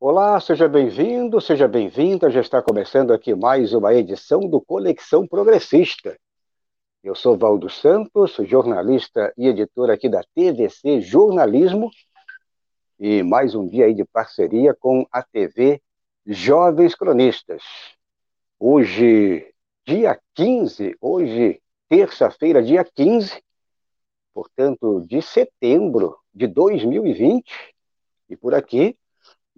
Olá, seja bem-vindo, seja bem-vinda. Já está começando aqui mais uma edição do Conexão Progressista. Eu sou Valdo Santos, jornalista e editor aqui da TVC Jornalismo e mais um dia aí de parceria com a TV Jovens Cronistas. Hoje, dia 15, hoje, terça-feira, dia 15, portanto, de setembro de 2020, e por aqui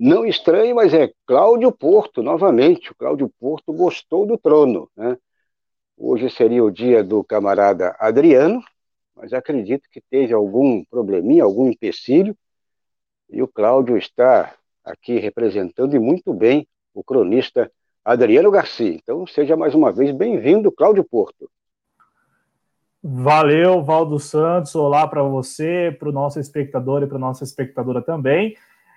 não estranho, mas é Cláudio Porto, novamente. O Cláudio Porto gostou do trono. Né? Hoje seria o dia do camarada Adriano, mas acredito que teve algum probleminha, algum empecilho, e o Cláudio está aqui representando e muito bem o cronista Adriano Garcia. Então, seja mais uma vez bem-vindo, Cláudio Porto. Valeu, Valdo Santos. Olá para você, para o nosso espectador e para nossa espectadora também.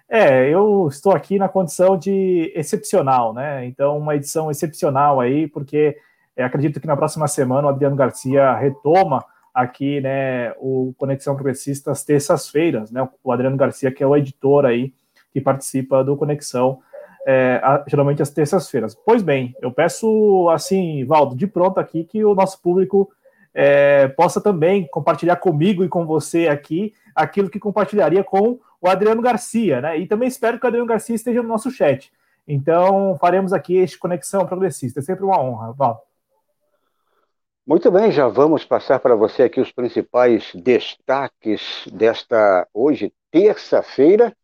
É, eu estou aqui na condição de excepcional, né? Então, uma edição excepcional aí, porque é, acredito que na próxima semana o Adriano Garcia retoma aqui, né, o Conexão Progressista às terças-feiras, né? O Adriano Garcia, que é o editor aí que participa do Conexão, é, a, geralmente às terças-feiras. Pois bem, eu peço, assim, Valdo, de pronto aqui, que o nosso público é, possa também compartilhar comigo e com você aqui aquilo que compartilharia com o Adriano Garcia, né? E também espero que o Adriano Garcia esteja no nosso chat. Então, faremos aqui este Conexão Progressista. É sempre uma honra, Val. Muito bem, já vamos passar para você aqui os principais destaques desta hoje, terça-feira.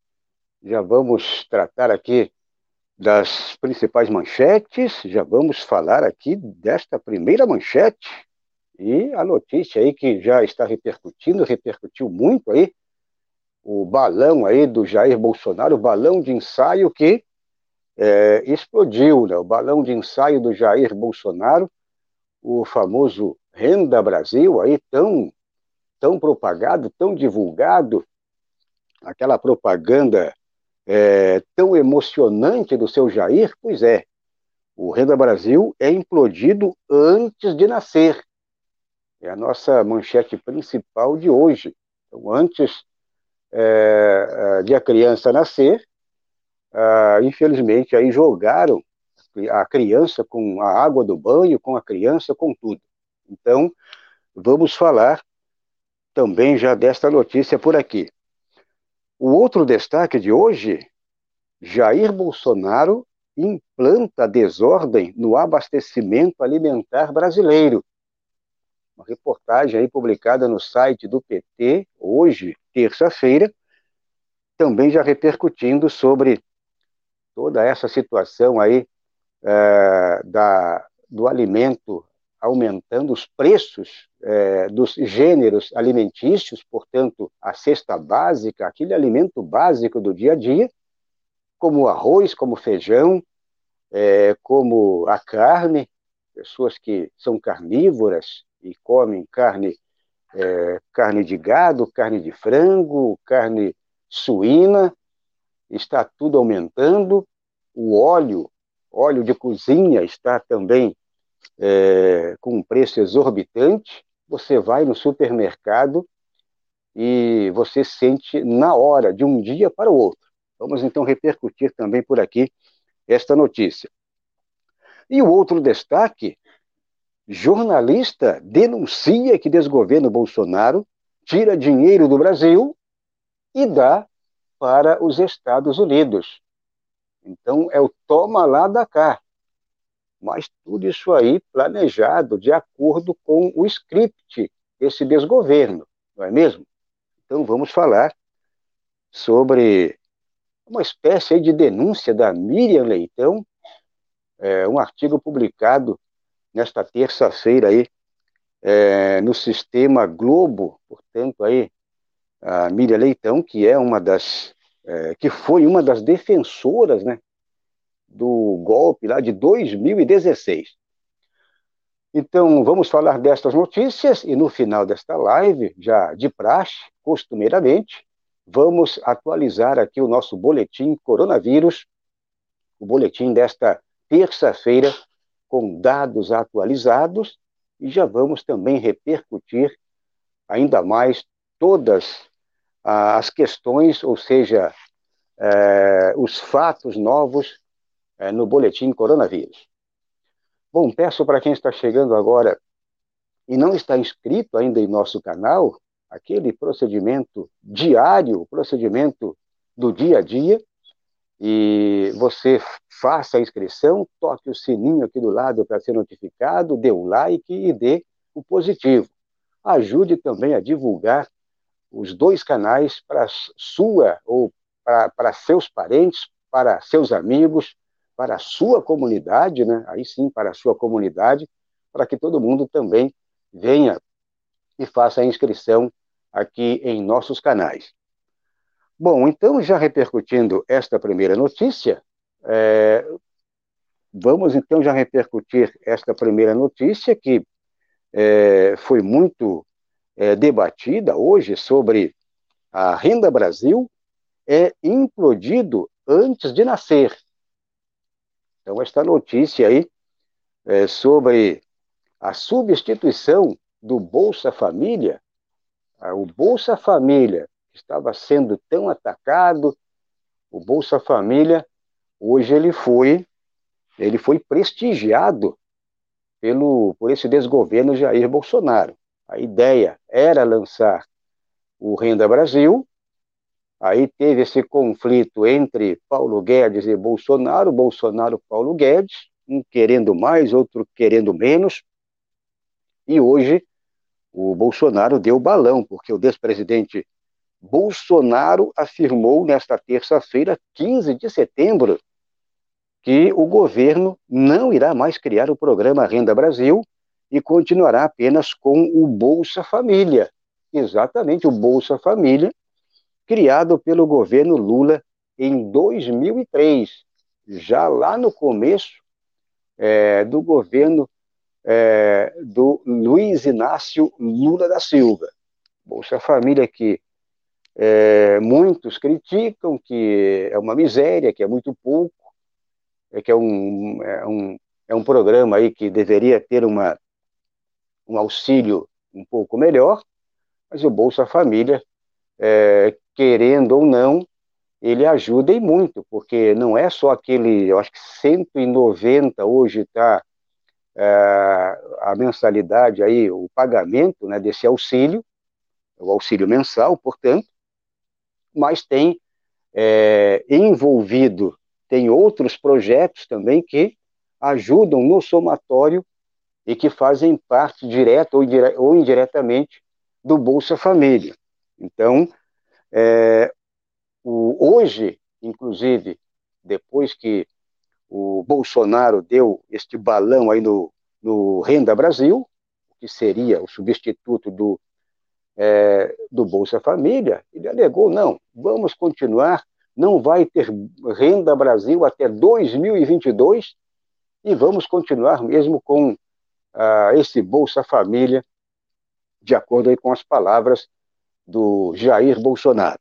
Já vamos tratar aqui das principais manchetes, já vamos falar aqui desta primeira manchete e a notícia aí que já está repercutindo, repercutiu muito aí, o balão aí do Jair Bolsonaro, o balão de ensaio que é, explodiu, né? o balão de ensaio do Jair Bolsonaro, o famoso Renda Brasil, aí tão, tão propagado, tão divulgado, aquela propaganda é, tão emocionante do seu Jair, pois é, o Renda Brasil é implodido antes de nascer. É a nossa manchete principal de hoje. Então, antes é, é, de a criança nascer, infelizmente, aí jogaram a criança com a água do banho, com a criança, com tudo. Então, vamos falar também já desta notícia por aqui. O outro destaque de hoje, Jair Bolsonaro implanta desordem no abastecimento alimentar brasileiro. Uma reportagem aí publicada no site do PT, hoje, terça-feira, também já repercutindo sobre toda essa situação aí é, da, do alimento aumentando os preços é, dos gêneros alimentícios, portanto, a cesta básica, aquele alimento básico do dia a dia, como arroz, como feijão, é, como a carne, pessoas que são carnívoras e comem carne é, carne de gado, carne de frango, carne suína, está tudo aumentando. O óleo, óleo de cozinha está também é, com um preço exorbitante. Você vai no supermercado e você sente na hora, de um dia para o outro. Vamos então repercutir também por aqui esta notícia. E o outro destaque jornalista denuncia que desgoverno Bolsonaro tira dinheiro do Brasil e dá para os Estados Unidos. Então é o toma lá da cá. Mas tudo isso aí planejado de acordo com o script desse desgoverno, não é mesmo? Então vamos falar sobre uma espécie de denúncia da Miriam Leitão, é, um artigo publicado nesta terça-feira aí, é, no sistema Globo, portanto aí, a Miriam Leitão, que é uma das, é, que foi uma das defensoras, né, do golpe lá de 2016. Então, vamos falar destas notícias e no final desta live, já de praxe, costumeiramente, vamos atualizar aqui o nosso boletim coronavírus, o boletim desta terça-feira, com dados atualizados e já vamos também repercutir ainda mais todas as questões, ou seja, é, os fatos novos é, no boletim coronavírus. Bom, peço para quem está chegando agora e não está inscrito ainda em nosso canal, aquele procedimento diário, procedimento do dia a dia, e você faça a inscrição, toque o sininho aqui do lado para ser notificado, dê o like e dê o positivo. Ajude também a divulgar os dois canais para sua ou para seus parentes, para seus amigos, para a sua comunidade, né? Aí sim, para a sua comunidade, para que todo mundo também venha e faça a inscrição aqui em nossos canais. Bom, então, já repercutindo esta primeira notícia, é, vamos então já repercutir esta primeira notícia que é, foi muito é, debatida hoje sobre a Renda Brasil é implodido antes de nascer. Então, esta notícia aí é sobre a substituição do Bolsa Família, o Bolsa Família estava sendo tão atacado, o Bolsa Família, hoje ele foi, ele foi prestigiado pelo, por esse desgoverno Jair Bolsonaro. A ideia era lançar o Renda Brasil, aí teve esse conflito entre Paulo Guedes e Bolsonaro, Bolsonaro Paulo Guedes, um querendo mais, outro querendo menos, e hoje o Bolsonaro deu balão, porque o despresidente Bolsonaro afirmou nesta terça-feira, 15 de setembro, que o governo não irá mais criar o programa Renda Brasil e continuará apenas com o Bolsa Família. Exatamente, o Bolsa Família, criado pelo governo Lula em 2003, já lá no começo é, do governo é, do Luiz Inácio Lula da Silva. Bolsa Família que é, muitos criticam que é uma miséria, que é muito pouco, é que é um, é um, é um programa aí que deveria ter uma, um auxílio um pouco melhor, mas o Bolsa Família, é, querendo ou não, ele ajuda e muito, porque não é só aquele, eu acho que 190 hoje está é, a mensalidade aí, o pagamento né, desse auxílio, o auxílio mensal, portanto, mas tem é, envolvido, tem outros projetos também que ajudam no somatório e que fazem parte direta ou, indire ou indiretamente do Bolsa Família. Então, é, o, hoje, inclusive, depois que o Bolsonaro deu este balão aí no, no Renda Brasil, que seria o substituto do é, do Bolsa Família, ele alegou: não, vamos continuar, não vai ter Renda Brasil até 2022 e vamos continuar mesmo com ah, esse Bolsa Família, de acordo com as palavras do Jair Bolsonaro.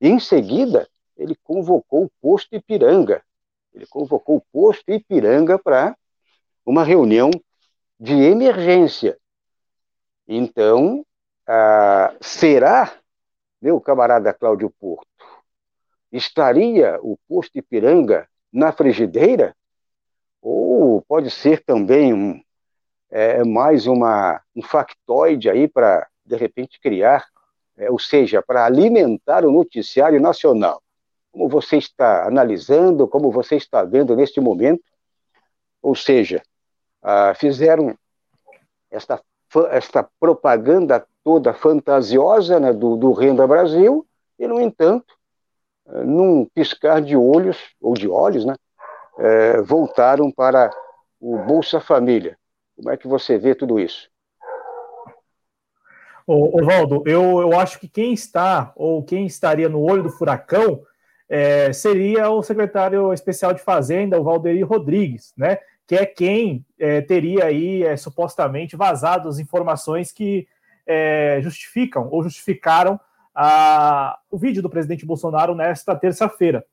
Em seguida, ele convocou o posto Ipiranga, ele convocou o posto Ipiranga para uma reunião de emergência. Então, ah, será, meu camarada Cláudio Porto, estaria o posto Ipiranga na frigideira? Ou pode ser também um, é, mais uma, um factoide aí para, de repente, criar, é, ou seja, para alimentar o noticiário nacional? Como você está analisando, como você está vendo neste momento? Ou seja, ah, fizeram esta, esta propaganda toda fantasiosa né, do, do Renda Brasil, e, no entanto, eh, num piscar de olhos, ou de olhos, né, é, voltaram para o Bolsa Família. Como é que você vê tudo isso? Ô, Valdo, eu, eu acho que quem está, ou quem estaria no olho do furacão, é, seria o secretário especial de Fazenda, o Valderi Rodrigues, né? Que é quem é, teria aí é, supostamente vazado as informações que é, justificam ou justificaram a, o vídeo do presidente Bolsonaro nesta terça-feira.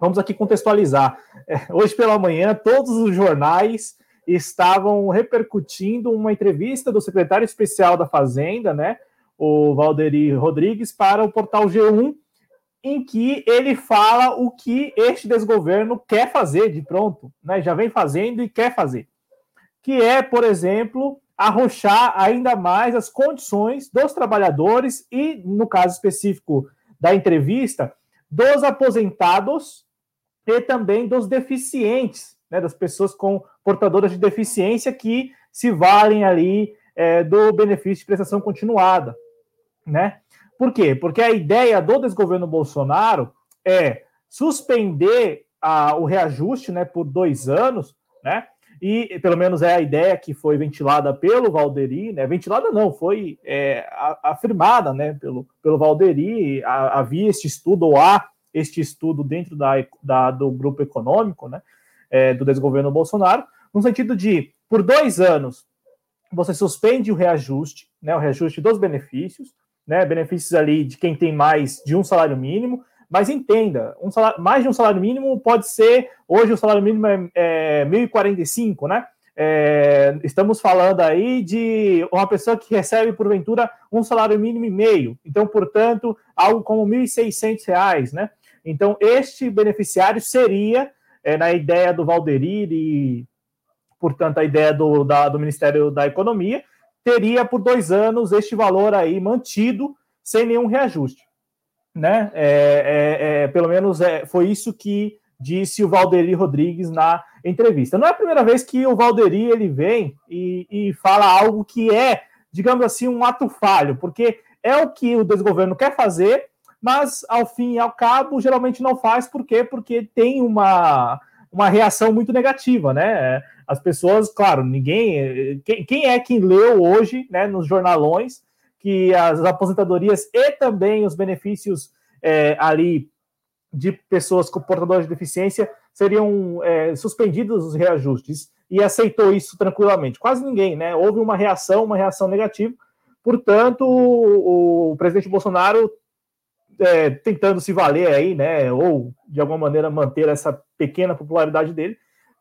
Vamos aqui contextualizar. É, hoje pela manhã, todos os jornais estavam repercutindo uma entrevista do secretário especial da Fazenda, né, o Valderi Rodrigues, para o portal G1, em que ele fala o que este desgoverno quer fazer de pronto, né? já vem fazendo e quer fazer. Que é, por exemplo, arrochar ainda mais as condições dos trabalhadores e, no caso específico da entrevista, dos aposentados e também dos deficientes, né, das pessoas com portadoras de deficiência que se valem ali é, do benefício de prestação continuada, né? Por quê? Porque a ideia do desgoverno Bolsonaro é suspender a, o reajuste, né, por dois anos, né? E pelo menos é a ideia que foi ventilada pelo Valderi, né? Ventilada não, foi é, afirmada, né, pelo, pelo Valderi. Havia este estudo, ou há este estudo dentro da, da do grupo econômico, né, é, do desgoverno Bolsonaro, no sentido de, por dois anos, você suspende o reajuste, né, o reajuste dos benefícios, né, benefícios ali de quem tem mais de um salário mínimo, mas entenda, um salário, mais de um salário mínimo pode ser, hoje o salário mínimo é, é 1.045, né? É, estamos falando aí de uma pessoa que recebe, porventura, um salário mínimo e meio. Então, portanto, algo como R$ 1.600, né? Então, este beneficiário seria, é, na ideia do Valderir e, portanto, a ideia do, da, do Ministério da Economia, teria por dois anos este valor aí mantido sem nenhum reajuste. Né? É, é, é, pelo menos é, foi isso que disse o Valderi Rodrigues na entrevista. Não é a primeira vez que o Valderi ele vem e, e fala algo que é, digamos assim, um ato falho, porque é o que o desgoverno quer fazer, mas ao fim e ao cabo geralmente não faz, por quê? Porque tem uma, uma reação muito negativa, né? As pessoas, claro, ninguém. Quem, quem é que leu hoje, né, nos jornalões, que as aposentadorias e também os benefícios é, ali de pessoas com portadores de deficiência seriam é, suspendidos os reajustes e aceitou isso tranquilamente. Quase ninguém, né? Houve uma reação, uma reação negativa. Portanto, o, o presidente Bolsonaro é, tentando se valer aí, né? Ou de alguma maneira manter essa pequena popularidade dele,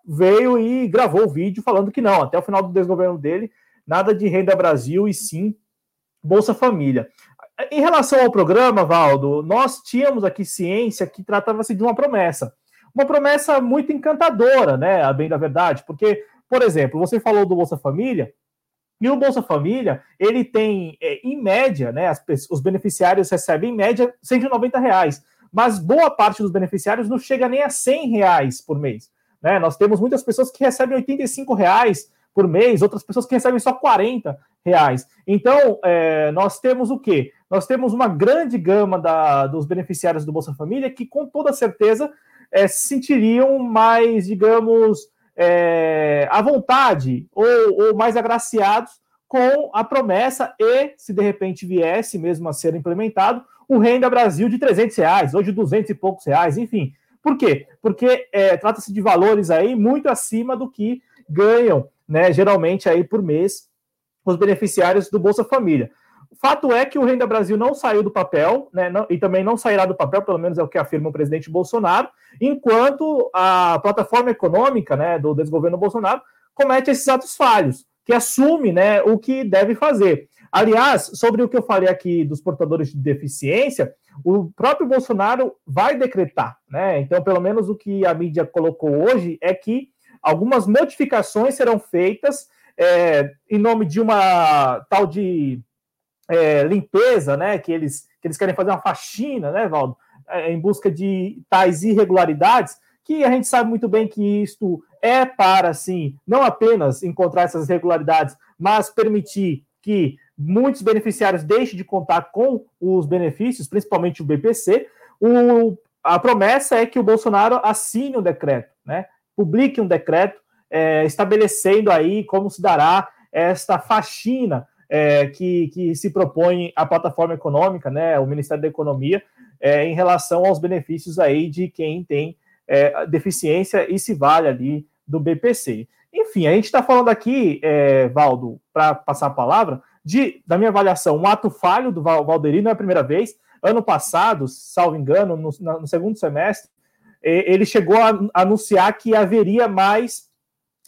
veio e gravou o vídeo falando que não, até o final do desgoverno dele, nada de renda Brasil e sim Bolsa Família. Em relação ao programa, Valdo, nós tínhamos aqui ciência que tratava-se de uma promessa. Uma promessa muito encantadora, né? A bem da verdade, porque, por exemplo, você falou do Bolsa Família, e o Bolsa Família, ele tem, é, em média, né? As, os beneficiários recebem, em média, 190 reais. Mas boa parte dos beneficiários não chega nem a 100 reais por mês. Né? Nós temos muitas pessoas que recebem 85 reais por mês, outras pessoas que recebem só 40 reais. Então, é, nós temos o quê? Nós temos uma grande gama da, dos beneficiários do Bolsa Família que, com toda certeza, é, se sentiriam mais, digamos, é, à vontade ou, ou mais agraciados com a promessa e, se de repente viesse mesmo a ser implementado, o Renda Brasil de 300 reais, hoje 200 e poucos reais, enfim. Por quê? Porque é, trata-se de valores aí muito acima do que ganham, né, geralmente aí por mês, os beneficiários do Bolsa Família. Fato é que o Renda Brasil não saiu do papel, né, não, e também não sairá do papel, pelo menos é o que afirma o presidente Bolsonaro, enquanto a plataforma econômica né, do desgoverno Bolsonaro comete esses atos falhos, que assume né, o que deve fazer. Aliás, sobre o que eu falei aqui dos portadores de deficiência, o próprio Bolsonaro vai decretar, né? Então, pelo menos o que a mídia colocou hoje é que algumas modificações serão feitas é, em nome de uma tal de é, limpeza, né? Que eles, que eles querem fazer uma faxina, né, Valdo? É, em busca de tais irregularidades, que a gente sabe muito bem que isto é para, assim, não apenas encontrar essas irregularidades, mas permitir que muitos beneficiários deixem de contar com os benefícios, principalmente o BPC, o, a promessa é que o Bolsonaro assine um decreto, né? Publique um decreto é, estabelecendo aí como se dará esta faxina é, que, que se propõe a plataforma econômica, né? O Ministério da Economia, é, em relação aos benefícios aí de quem tem é, deficiência e se vale ali do BPC. Enfim, a gente está falando aqui, é, Valdo, para passar a palavra, de, da minha avaliação, um ato falho do Valderi, não é a primeira vez. Ano passado, salvo engano, no, no segundo semestre, ele chegou a anunciar que haveria mais,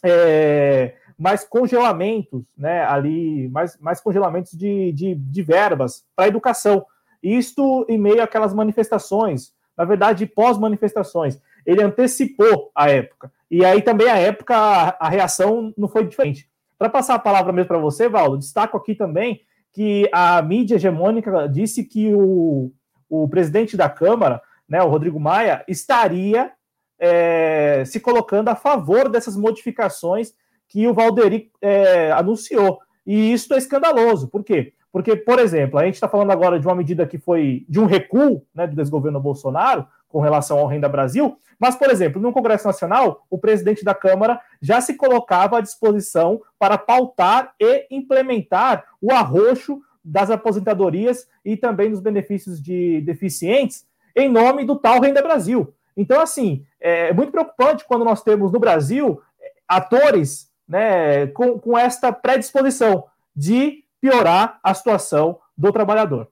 é, mais congelamentos, né? Ali, mais, mais congelamentos de, de, de verbas para educação. Isto em meio àquelas manifestações, na verdade, pós-manifestações. Ele antecipou a época. E aí também a época, a, a reação não foi diferente. Para passar a palavra mesmo para você, Valdo, destaco aqui também que a mídia hegemônica disse que o, o presidente da Câmara, né, o Rodrigo Maia, estaria é, se colocando a favor dessas modificações que o Valderi é, anunciou. E isso é escandaloso. Por quê? Porque, por exemplo, a gente está falando agora de uma medida que foi de um recuo né, do desgoverno Bolsonaro com relação ao Renda Brasil, mas, por exemplo, no Congresso Nacional, o presidente da Câmara já se colocava à disposição para pautar e implementar o arroxo das aposentadorias e também dos benefícios de deficientes em nome do tal Renda Brasil. Então, assim, é muito preocupante quando nós temos no Brasil atores né, com, com esta predisposição de piorar a situação do trabalhador.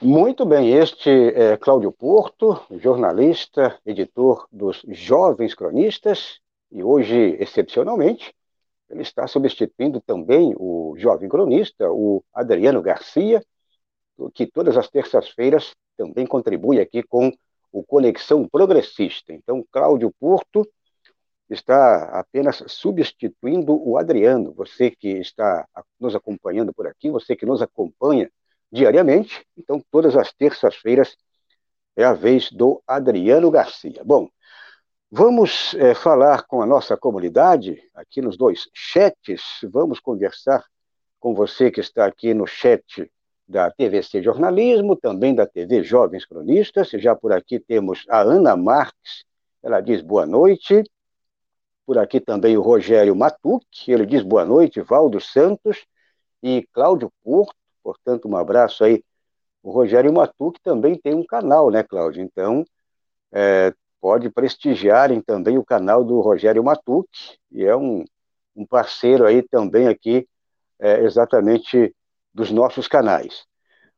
Muito bem, este é Cláudio Porto, jornalista, editor dos Jovens Cronistas, e hoje, excepcionalmente, ele está substituindo também o jovem cronista, o Adriano Garcia, que todas as terças-feiras também contribui aqui com o Conexão Progressista. Então, Cláudio Porto está apenas substituindo o Adriano. Você que está nos acompanhando por aqui, você que nos acompanha diariamente, então todas as terças-feiras é a vez do Adriano Garcia. Bom, vamos é, falar com a nossa comunidade aqui nos dois chats. Vamos conversar com você que está aqui no chat da TVC Jornalismo, também da TV Jovens Cronistas. Já por aqui temos a Ana Marques, ela diz boa noite. Por aqui também o Rogério Matuc, ele diz boa noite, Valdo Santos e Cláudio Porto, portanto, um abraço aí. O Rogério Matuc também tem um canal, né, Cláudio? Então, é, pode prestigiarem também o canal do Rogério Matuc, e é um, um parceiro aí também aqui, é, exatamente dos nossos canais.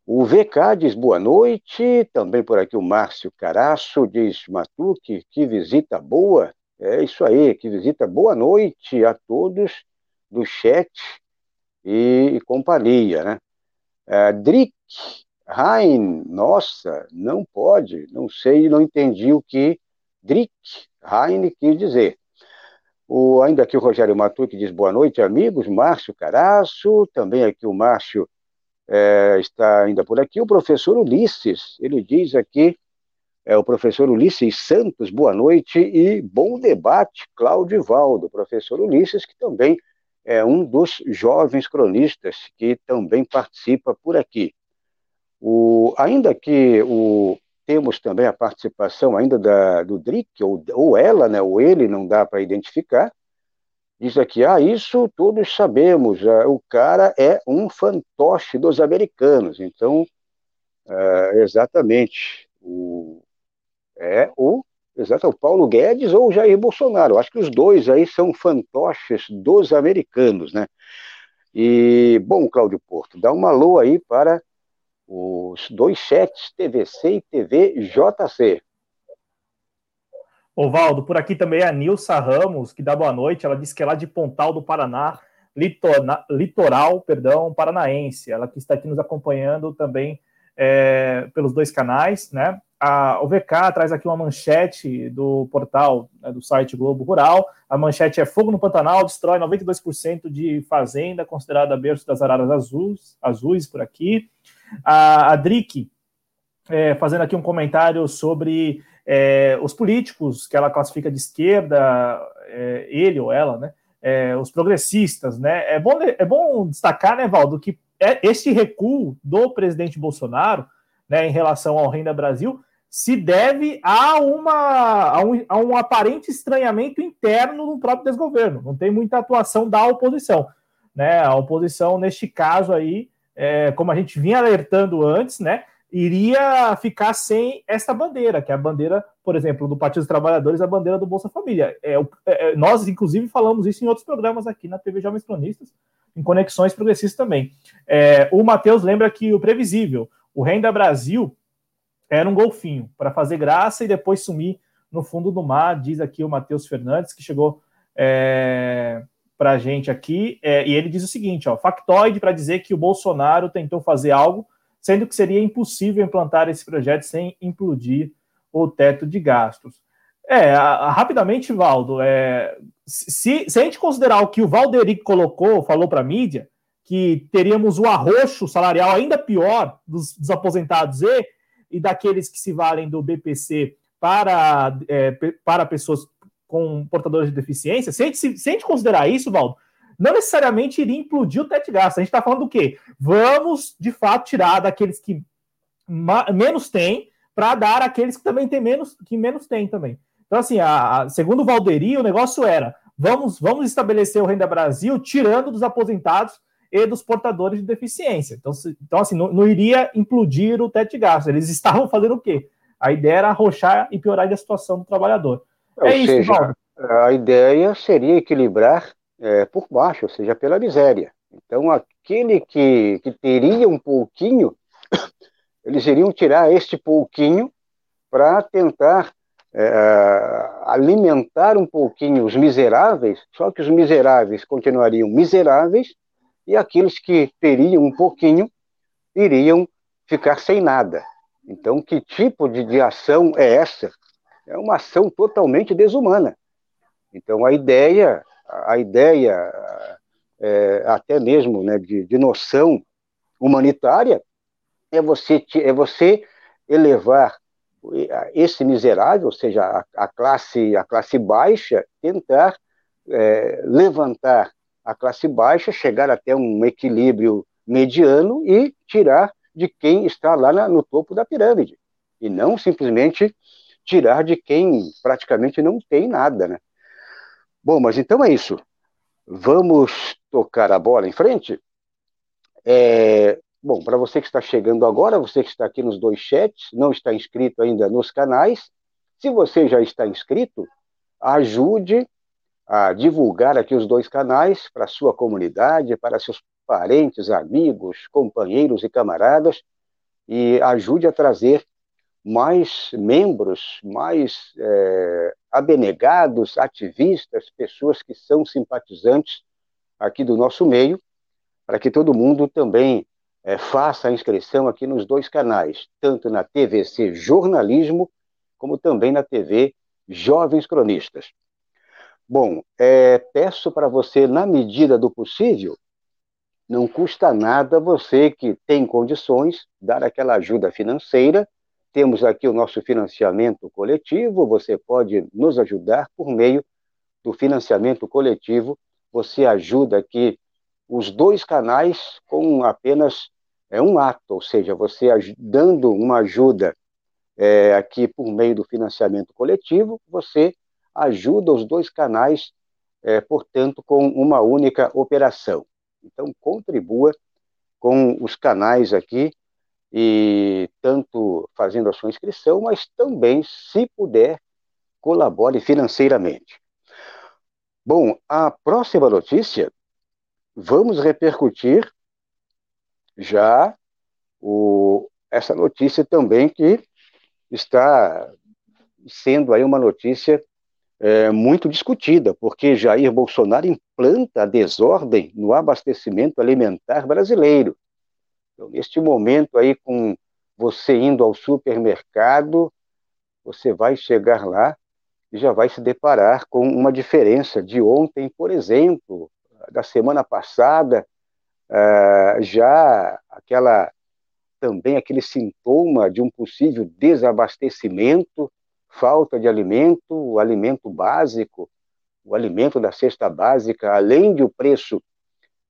O VK diz boa noite, também por aqui o Márcio Caraço diz Matuque, que visita boa. É isso aí, que visita boa noite a todos do chat e, e companhia, né? É, Drick Hein, nossa, não pode, não sei, não entendi o que Drick Hein quis dizer. O, ainda aqui o Rogério Matuque diz boa noite, amigos. Márcio Caraço, também aqui o Márcio é, está ainda por aqui. O professor Ulisses, ele diz aqui, é o professor Ulisses Santos, boa noite e bom debate, Cláudio Valdo. Professor Ulisses, que também é um dos jovens cronistas que também participa por aqui. O, ainda que o, temos também a participação ainda da, do Drick, ou, ou ela, né, ou ele, não dá para identificar. Diz aqui, ah, isso todos sabemos, ah, o cara é um fantoche dos americanos. Então, ah, exatamente, o, é o, exato, o Paulo Guedes ou o Jair Bolsonaro. Acho que os dois aí são fantoches dos americanos, né? E, bom, Cláudio Porto, dá uma alô aí para os dois chats TVC e TVJC. Ovaldo, por aqui também é a Nilsa Ramos, que dá boa noite. Ela disse que é lá de Pontal do Paraná, litorna, litoral, perdão, paranaense. Ela que está aqui nos acompanhando também é, pelos dois canais, né? A, o VK traz aqui uma manchete do portal, né, do site Globo Rural. A manchete é Fogo no Pantanal destrói 92% de fazenda considerada berço das araras azuis, azuis por aqui. A, a é, fazendo aqui um comentário sobre é, os políticos que ela classifica de esquerda, é, ele ou ela, né? É, os progressistas, né? É bom, é bom destacar, né, Valdo, que é, este recuo do presidente Bolsonaro né, em relação ao Renda Brasil se deve a, uma, a, um, a um aparente estranhamento interno no próprio desgoverno. Não tem muita atuação da oposição. Né? A oposição, neste caso aí, é, como a gente vinha alertando antes, né, iria ficar sem esta bandeira, que é a bandeira, por exemplo, do Partido dos Trabalhadores, a bandeira do Bolsa Família. É, é, nós, inclusive, falamos isso em outros programas aqui na TV Jovens Cronistas, em Conexões Progressistas também. É, o Matheus lembra que o previsível, o Renda Brasil, era um golfinho para fazer graça e depois sumir no fundo do mar, diz aqui o Matheus Fernandes, que chegou é, para a gente aqui, é, e ele diz o seguinte: ó, factoide para dizer que o Bolsonaro tentou fazer algo, sendo que seria impossível implantar esse projeto sem implodir o teto de gastos. É, a, a, rapidamente, Valdo, é, se, se, a gente considerar o que o Valderic colocou, falou para a mídia, que teríamos o arroxo salarial ainda pior dos, dos aposentados e, e daqueles que se valem do BPC para, é, para pessoas com portadores de deficiência, se a, gente, se, se a gente considerar isso, Valdo, não necessariamente iria implodir o teto de gasto. A gente está falando do quê? Vamos, de fato, tirar daqueles que menos têm para dar àqueles que também têm menos, que menos têm também. Então, assim, a, a, segundo o Valderi, o negócio era vamos, vamos estabelecer o Renda Brasil tirando dos aposentados e dos portadores de deficiência. Então, se, então assim, não, não, iria implodir o teto de gastos. Eles estavam fazendo o quê? A ideia era arrochar e piorar a situação do trabalhador. Ou é seja, isso, A ideia seria equilibrar é, por baixo, ou seja, pela miséria. Então, aquele que, que teria um pouquinho, eles iriam tirar este pouquinho para tentar é, alimentar um pouquinho os miseráveis, só que os miseráveis continuariam miseráveis e aqueles que teriam um pouquinho iriam ficar sem nada. Então, que tipo de, de ação é essa? É uma ação totalmente desumana. Então, a ideia, a ideia é, até mesmo né, de, de noção humanitária é você, é você elevar esse miserável, ou seja, a, a classe, a classe baixa, tentar é, levantar a classe baixa, chegar até um equilíbrio mediano e tirar de quem está lá na, no topo da pirâmide, e não simplesmente tirar de quem praticamente não tem nada, né? Bom, mas então é isso. Vamos tocar a bola em frente? É, Bom, para você que está chegando agora, você que está aqui nos dois chats, não está inscrito ainda nos canais, se você já está inscrito, ajude a divulgar aqui os dois canais para sua comunidade, para seus parentes, amigos, companheiros e camaradas, e ajude a trazer mais membros, mais é, abnegados, ativistas, pessoas que são simpatizantes aqui do nosso meio, para que todo mundo também é, faça a inscrição aqui nos dois canais, tanto na TVC Jornalismo, como também na TV Jovens Cronistas. Bom, é, peço para você, na medida do possível, não custa nada você que tem condições dar aquela ajuda financeira. Temos aqui o nosso financiamento coletivo, você pode nos ajudar por meio do financiamento coletivo. Você ajuda aqui os dois canais com apenas é um ato, ou seja, você dando uma ajuda é, aqui por meio do financiamento coletivo, você ajuda os dois canais, é, portanto, com uma única operação. Então, contribua com os canais aqui, e tanto fazendo a sua inscrição, mas também, se puder, colabore financeiramente. Bom, a próxima notícia, vamos repercutir já o, essa notícia também que está sendo aí uma notícia é, muito discutida, porque Jair Bolsonaro implanta a desordem no abastecimento alimentar brasileiro. Então, neste momento aí, com você indo ao supermercado, você vai chegar lá e já vai se deparar com uma diferença de ontem, por exemplo, da semana passada, uh, já aquela também aquele sintoma de um possível desabastecimento, falta de alimento, o alimento básico, o alimento da cesta básica, além de o preço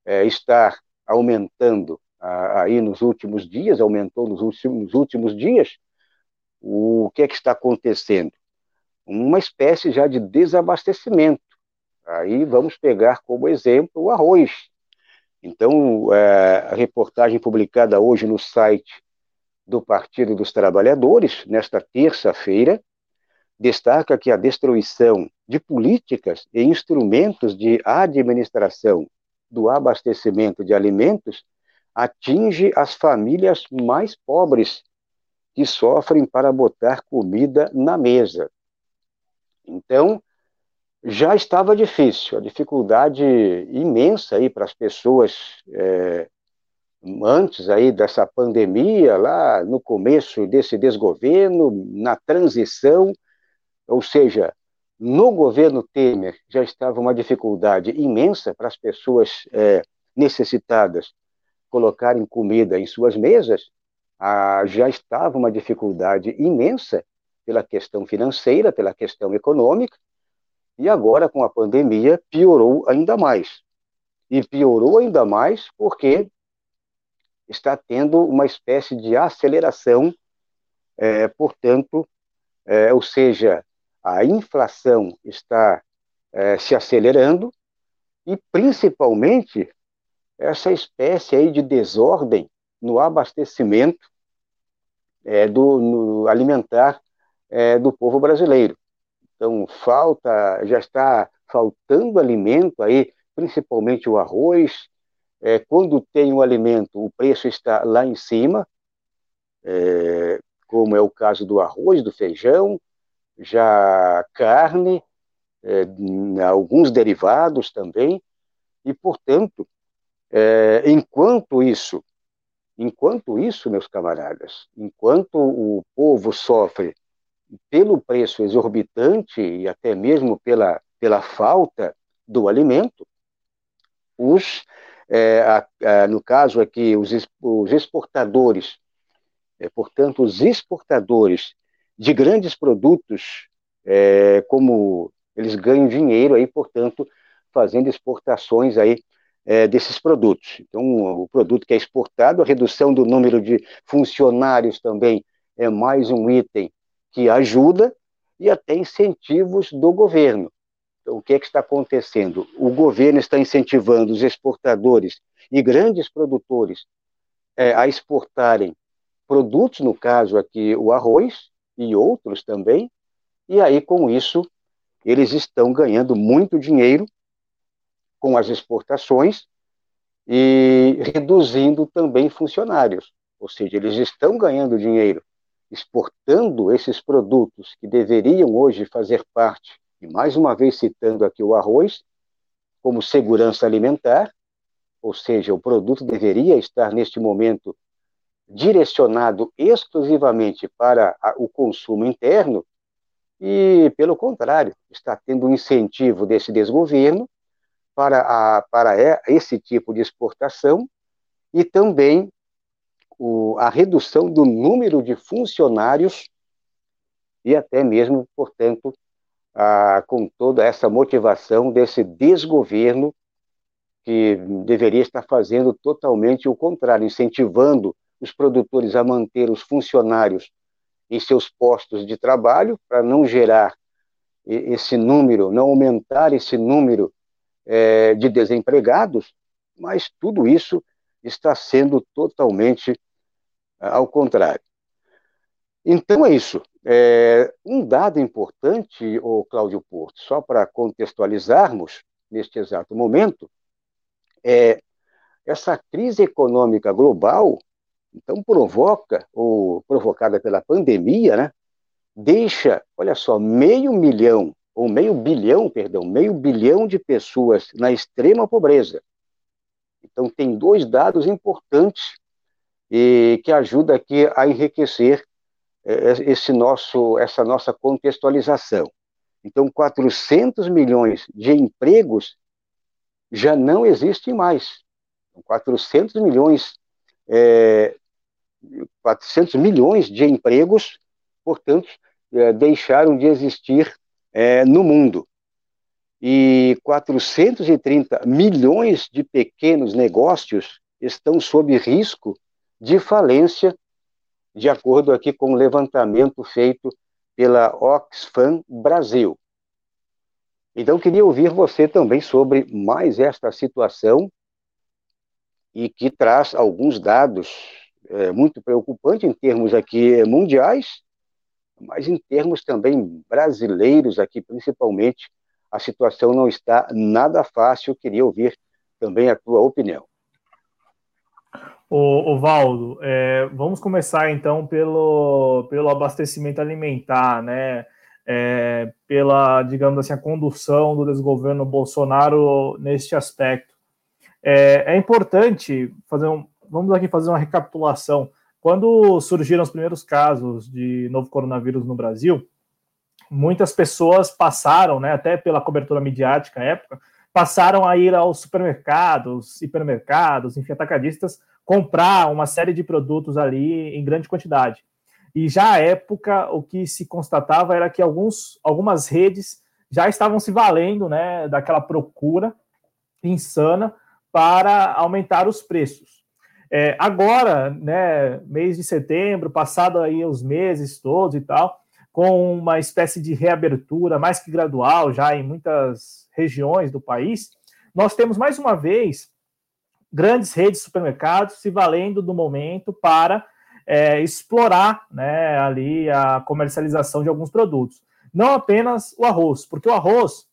é, estar aumentando aí nos últimos dias, aumentou nos últimos, nos últimos dias, o que é que está acontecendo? Uma espécie já de desabastecimento. Aí vamos pegar como exemplo o arroz. Então, é, a reportagem publicada hoje no site do Partido dos Trabalhadores, nesta terça-feira, destaca que a destruição de políticas e instrumentos de administração do abastecimento de alimentos atinge as famílias mais pobres que sofrem para botar comida na mesa. Então, já estava difícil, a dificuldade imensa aí para as pessoas é, antes aí dessa pandemia, lá no começo desse desgoverno, na transição, ou seja, no governo Temer já estava uma dificuldade imensa para as pessoas é, necessitadas colocarem comida em suas mesas, ah, já estava uma dificuldade imensa pela questão financeira, pela questão econômica, e agora com a pandemia piorou ainda mais. E piorou ainda mais porque está tendo uma espécie de aceleração, é, portanto, é, ou seja, a inflação está é, se acelerando e, principalmente, essa espécie aí de desordem no abastecimento é, do alimentar é, do povo brasileiro. Então, falta, já está faltando alimento aí, principalmente o arroz. É, quando tem o alimento, o preço está lá em cima, é, como é o caso do arroz, do feijão, já carne, é, alguns derivados também, e, portanto, é, enquanto isso, enquanto isso, meus camaradas, enquanto o povo sofre pelo preço exorbitante e até mesmo pela, pela falta do alimento, os, é, a, a, no caso aqui, os, os exportadores, é, portanto, os exportadores de grandes produtos, é, como eles ganham dinheiro aí, portanto, fazendo exportações aí é, desses produtos. Então, o produto que é exportado, a redução do número de funcionários também é mais um item que ajuda e até incentivos do governo. Então, o que, é que está acontecendo? O governo está incentivando os exportadores e grandes produtores é, a exportarem produtos, no caso aqui o arroz, e outros também, e aí com isso eles estão ganhando muito dinheiro com as exportações e reduzindo também funcionários, ou seja, eles estão ganhando dinheiro exportando esses produtos que deveriam hoje fazer parte, e mais uma vez citando aqui o arroz, como segurança alimentar, ou seja, o produto deveria estar neste momento direcionado exclusivamente para o consumo interno, e, pelo contrário, está tendo um incentivo desse desgoverno para, a, para esse tipo de exportação e também o, a redução do número de funcionários e até mesmo, portanto, a, com toda essa motivação desse desgoverno que deveria estar fazendo totalmente o contrário, incentivando os produtores a manter os funcionários em seus postos de trabalho para não gerar esse número, não aumentar esse número é, de desempregados, mas tudo isso está sendo totalmente ao contrário. Então é isso. É, um dado importante, o Cláudio Porto, só para contextualizarmos neste exato momento, é essa crise econômica global, então provoca, ou provocada pela pandemia, né, deixa, olha só, meio milhão, ou meio bilhão, perdão, meio bilhão de pessoas na extrema pobreza. Então tem dois dados importantes e que ajuda aqui a enriquecer é, esse nosso, essa nossa contextualização. Então, 400 milhões de empregos já não existem mais. 400 milhões, é, 400 milhões de empregos, portanto, é, deixaram de existir é, no mundo. E 430 milhões de pequenos negócios estão sob risco de falência, de acordo aqui com o levantamento feito pela Oxfam Brasil. Então, queria ouvir você também sobre mais esta situação e que traz alguns dados é, muito preocupantes em termos aqui mundiais, mas em termos também brasileiros aqui, principalmente, a situação não está nada fácil. Queria ouvir também a tua opinião. O, Valdo, é, vamos começar então pelo, pelo abastecimento alimentar, né? é, pela, digamos assim, a condução do desgoverno Bolsonaro neste aspecto. É, é importante fazer um, vamos aqui fazer uma recapitulação. Quando surgiram os primeiros casos de novo coronavírus no Brasil, muitas pessoas passaram, né, até pela cobertura midiática à época, passaram a ir aos supermercados, hipermercados, enfim, atacadistas, comprar uma série de produtos ali em grande quantidade. E já à época, o que se constatava era que alguns, algumas redes já estavam se valendo né, daquela procura insana para aumentar os preços. É, agora, né, mês de setembro, passado aí os meses todos e tal, com uma espécie de reabertura mais que gradual já em muitas regiões do país, nós temos mais uma vez grandes redes de supermercados se valendo do momento para é, explorar né, ali a comercialização de alguns produtos. Não apenas o arroz, porque o arroz,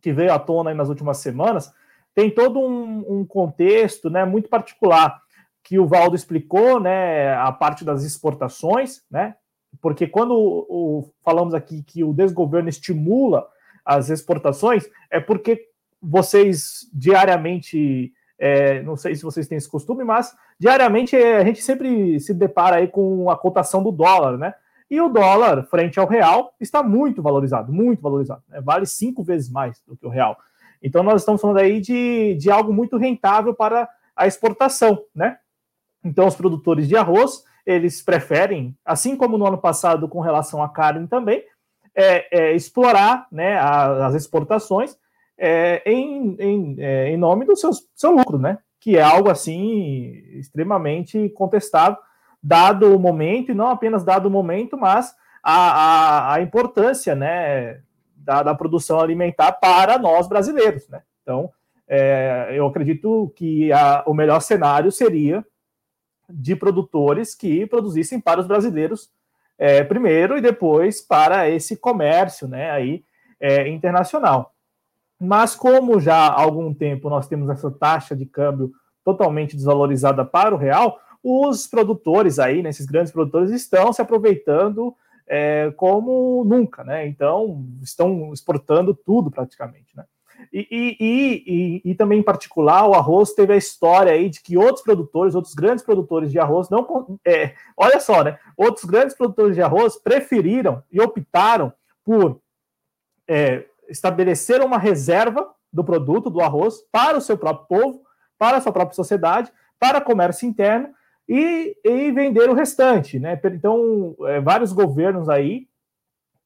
que veio à tona nas últimas semanas, tem todo um, um contexto né, muito particular, que o Valdo explicou, né, a parte das exportações, né, porque quando o, o, falamos aqui que o desgoverno estimula as exportações, é porque vocês diariamente, é, não sei se vocês têm esse costume, mas diariamente é, a gente sempre se depara aí com a cotação do dólar, né? E o dólar, frente ao real, está muito valorizado, muito valorizado. Né? Vale cinco vezes mais do que o real. Então, nós estamos falando aí de, de algo muito rentável para a exportação, né? Então, os produtores de arroz, eles preferem, assim como no ano passado com relação à carne também, é, é explorar né, as exportações é, em, em, é, em nome do seu, seu lucro, né? que é algo assim extremamente contestável, dado o momento, e não apenas dado o momento, mas a, a, a importância né, da, da, produção alimentar para nós brasileiros. Né? Então, é, eu acredito que a, o melhor cenário seria de produtores que produzissem para os brasileiros é, primeiro e depois para esse comércio né, aí, é, internacional. Mas como já há algum tempo nós temos essa taxa de câmbio totalmente desvalorizada para o real, os produtores aí, né, esses grandes produtores, estão se aproveitando é, como nunca, né? Então, estão exportando tudo praticamente, né? E, e, e, e, também, em particular, o arroz teve a história aí de que outros produtores, outros grandes produtores de arroz, não. É, olha só, né? Outros grandes produtores de arroz preferiram e optaram por é, estabelecer uma reserva do produto, do arroz, para o seu próprio povo, para a sua própria sociedade, para comércio interno e, e vender o restante, né? Então, é, vários governos aí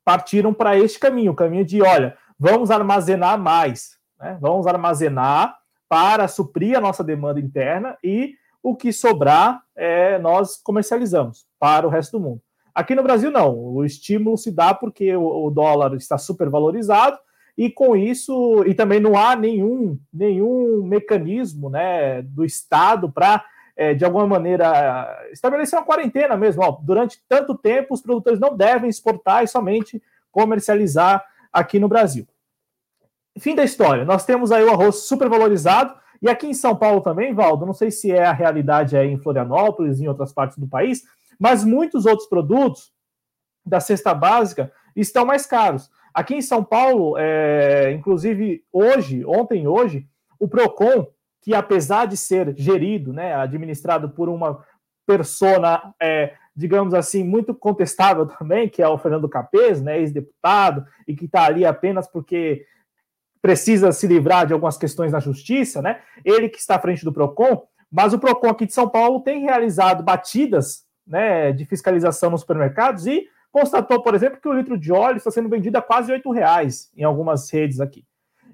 partiram para este caminho, o caminho de, olha, vamos armazenar mais, né? Vamos armazenar para suprir a nossa demanda interna e o que sobrar é, nós comercializamos para o resto do mundo. Aqui no Brasil, não. O estímulo se dá porque o, dólar está super valorizado e com isso, e também não há nenhum, nenhum mecanismo né, do Estado para, é, de alguma maneira, estabelecer uma quarentena mesmo. Ó, durante tanto tempo, os produtores não devem exportar e somente comercializar aqui no Brasil. Fim da história. Nós temos aí o arroz super valorizado. E aqui em São Paulo também, Valdo, não sei se é a realidade aí em Florianópolis e em outras partes do país, mas muitos outros produtos da cesta básica estão mais caros. Aqui em São Paulo, é, inclusive hoje, ontem hoje, o PROCON, que apesar de ser gerido, né, administrado por uma persona, é, digamos assim, muito contestável também, que é o Fernando Capês, né, ex-deputado, e que está ali apenas porque precisa se livrar de algumas questões na justiça, né? Ele que está à frente do PROCON, mas o PROCON aqui de São Paulo tem realizado batidas né, de fiscalização nos supermercados e constatou, por exemplo, que o litro de óleo está sendo vendido a quase R$ reais em algumas redes aqui.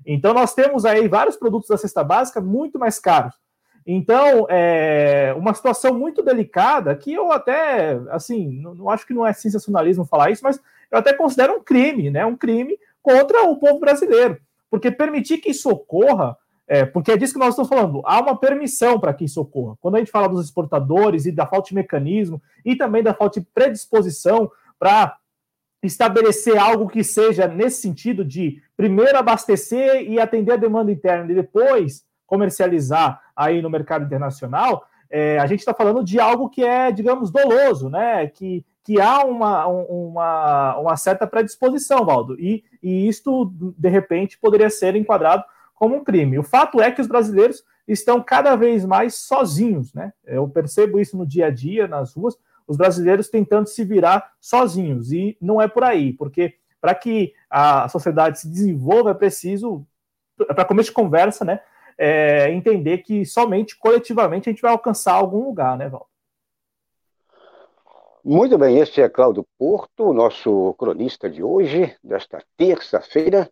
Então, nós temos aí vários produtos da cesta básica muito mais caros. Então, é uma situação muito delicada que eu até, assim, não, não, acho que não é sensacionalismo falar isso, mas eu até considero um crime, né? Um crime contra o povo brasileiro. Porque permitir que isso ocorra, é, porque é disso que nós estamos falando, há uma permissão para que isso ocorra. Quando a gente fala dos exportadores e da falta de mecanismo e também da falta de predisposição para estabelecer algo que seja nesse sentido de primeiro abastecer e atender a demanda interna e depois comercializar aí no mercado internacional, é, a gente está falando de algo que é, digamos, doloso, né? Que, que há uma, uma, uma certa predisposição, Valdo, e, e isto, de repente, poderia ser enquadrado como um crime. O fato é que os brasileiros estão cada vez mais sozinhos, né? Eu percebo isso no dia a dia, nas ruas, os brasileiros tentando se virar sozinhos, e não é por aí, porque para que a sociedade se desenvolva é preciso, para começo de conversa, né, é, entender que somente coletivamente a gente vai alcançar algum lugar, né, Val? Muito bem, este é Cláudio Porto, nosso cronista de hoje, desta terça-feira.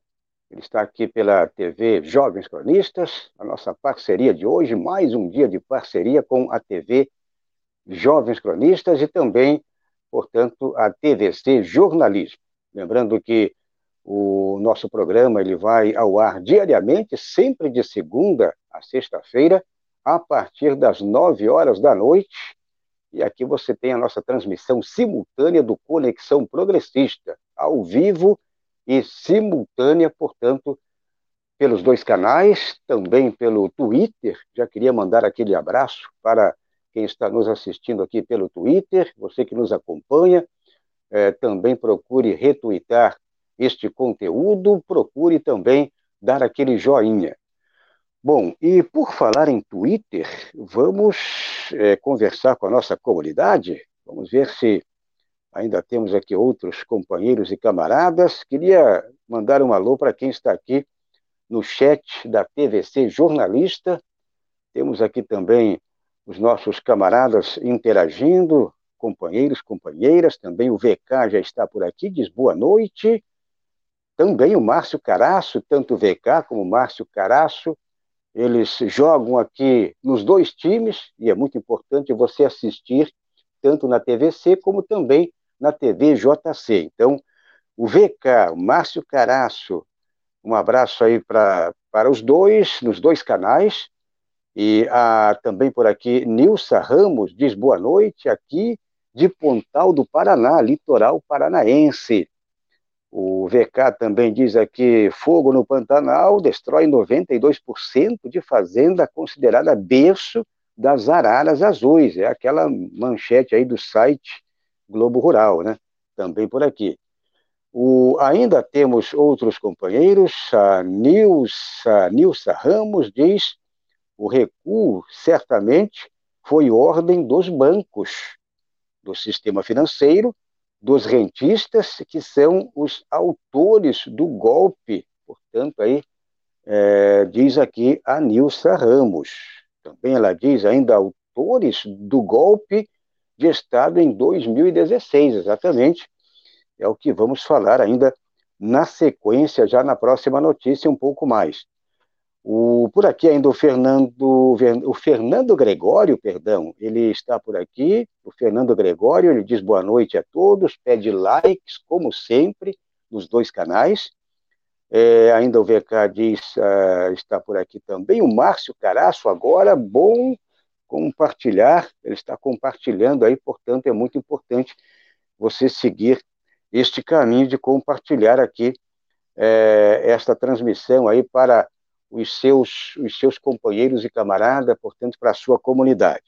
Ele está aqui pela TV Jovens Cronistas, a nossa parceria de hoje, mais um dia de parceria com a TV Jovens Cronistas e também, portanto, a TVC Jornalismo. Lembrando que o nosso programa ele vai ao ar diariamente, sempre de segunda a sexta-feira, a partir das nove horas da noite, e aqui você tem a nossa transmissão simultânea do Conexão Progressista, ao vivo e simultânea, portanto, pelos dois canais, também pelo Twitter. Já queria mandar aquele abraço para quem está nos assistindo aqui pelo Twitter, você que nos acompanha. É, também procure retweetar este conteúdo, procure também dar aquele joinha. Bom, e por falar em Twitter, vamos é, conversar com a nossa comunidade. Vamos ver se ainda temos aqui outros companheiros e camaradas. Queria mandar um alô para quem está aqui no chat da TVC Jornalista. Temos aqui também os nossos camaradas interagindo, companheiros, companheiras. Também o VK já está por aqui, diz boa noite. Também o Márcio Caraço, tanto o VK como o Márcio Caraço eles jogam aqui nos dois times, e é muito importante você assistir tanto na TVC como também na TV JC. Então, o VK, o Márcio Caraço, um abraço aí para os dois, nos dois canais. E a, também por aqui, Nilsa Ramos diz boa noite aqui de Pontal do Paraná, litoral paranaense. O VK também diz aqui: fogo no Pantanal destrói 92% de fazenda considerada berço das araras azuis. É aquela manchete aí do site Globo Rural, né? Também por aqui. O, ainda temos outros companheiros. A Nilsa, Nilsa Ramos diz: o recuo certamente foi ordem dos bancos, do sistema financeiro dos rentistas, que são os autores do golpe. Portanto, aí é, diz aqui a Nilsa Ramos. Também ela diz ainda autores do golpe de Estado em 2016, exatamente. É o que vamos falar ainda na sequência, já na próxima notícia, um pouco mais. O, por aqui ainda o Fernando, o Fernando Gregório, perdão, ele está por aqui. O Fernando Gregório, ele diz boa noite a todos, pede likes, como sempre, nos dois canais. É, ainda o VK diz, uh, está por aqui também. O Márcio Caraço, agora, bom compartilhar, ele está compartilhando aí, portanto, é muito importante você seguir este caminho de compartilhar aqui é, esta transmissão aí para os seus, os seus companheiros e camaradas, portanto, para a sua comunidade.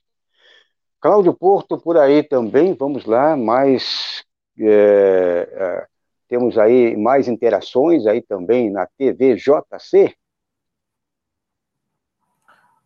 Cláudio Porto, por aí também, vamos lá, mais. É, é, temos aí mais interações aí também na TV JC.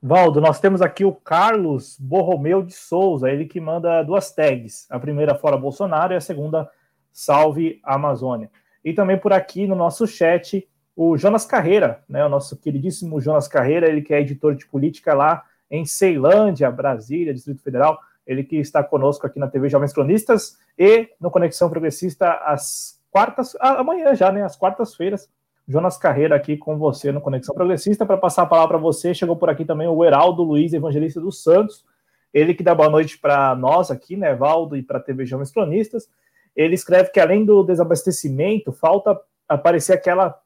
Valdo, nós temos aqui o Carlos Borromeu de Souza, ele que manda duas tags, a primeira fora Bolsonaro e a segunda salve Amazônia. E também por aqui no nosso chat o Jonas Carreira, né, o nosso queridíssimo Jonas Carreira, ele que é editor de política lá em Ceilândia, Brasília, Distrito Federal, ele que está conosco aqui na TV Jovens Cronistas e no Conexão Progressista às quartas, amanhã já, né, às quartas-feiras, Jonas Carreira aqui com você no Conexão Progressista, para passar a palavra para você, chegou por aqui também o Heraldo Luiz Evangelista dos Santos, ele que dá boa noite para nós aqui, né, Valdo, e para a TV Jovens Cronistas, ele escreve que além do desabastecimento, falta aparecer aquela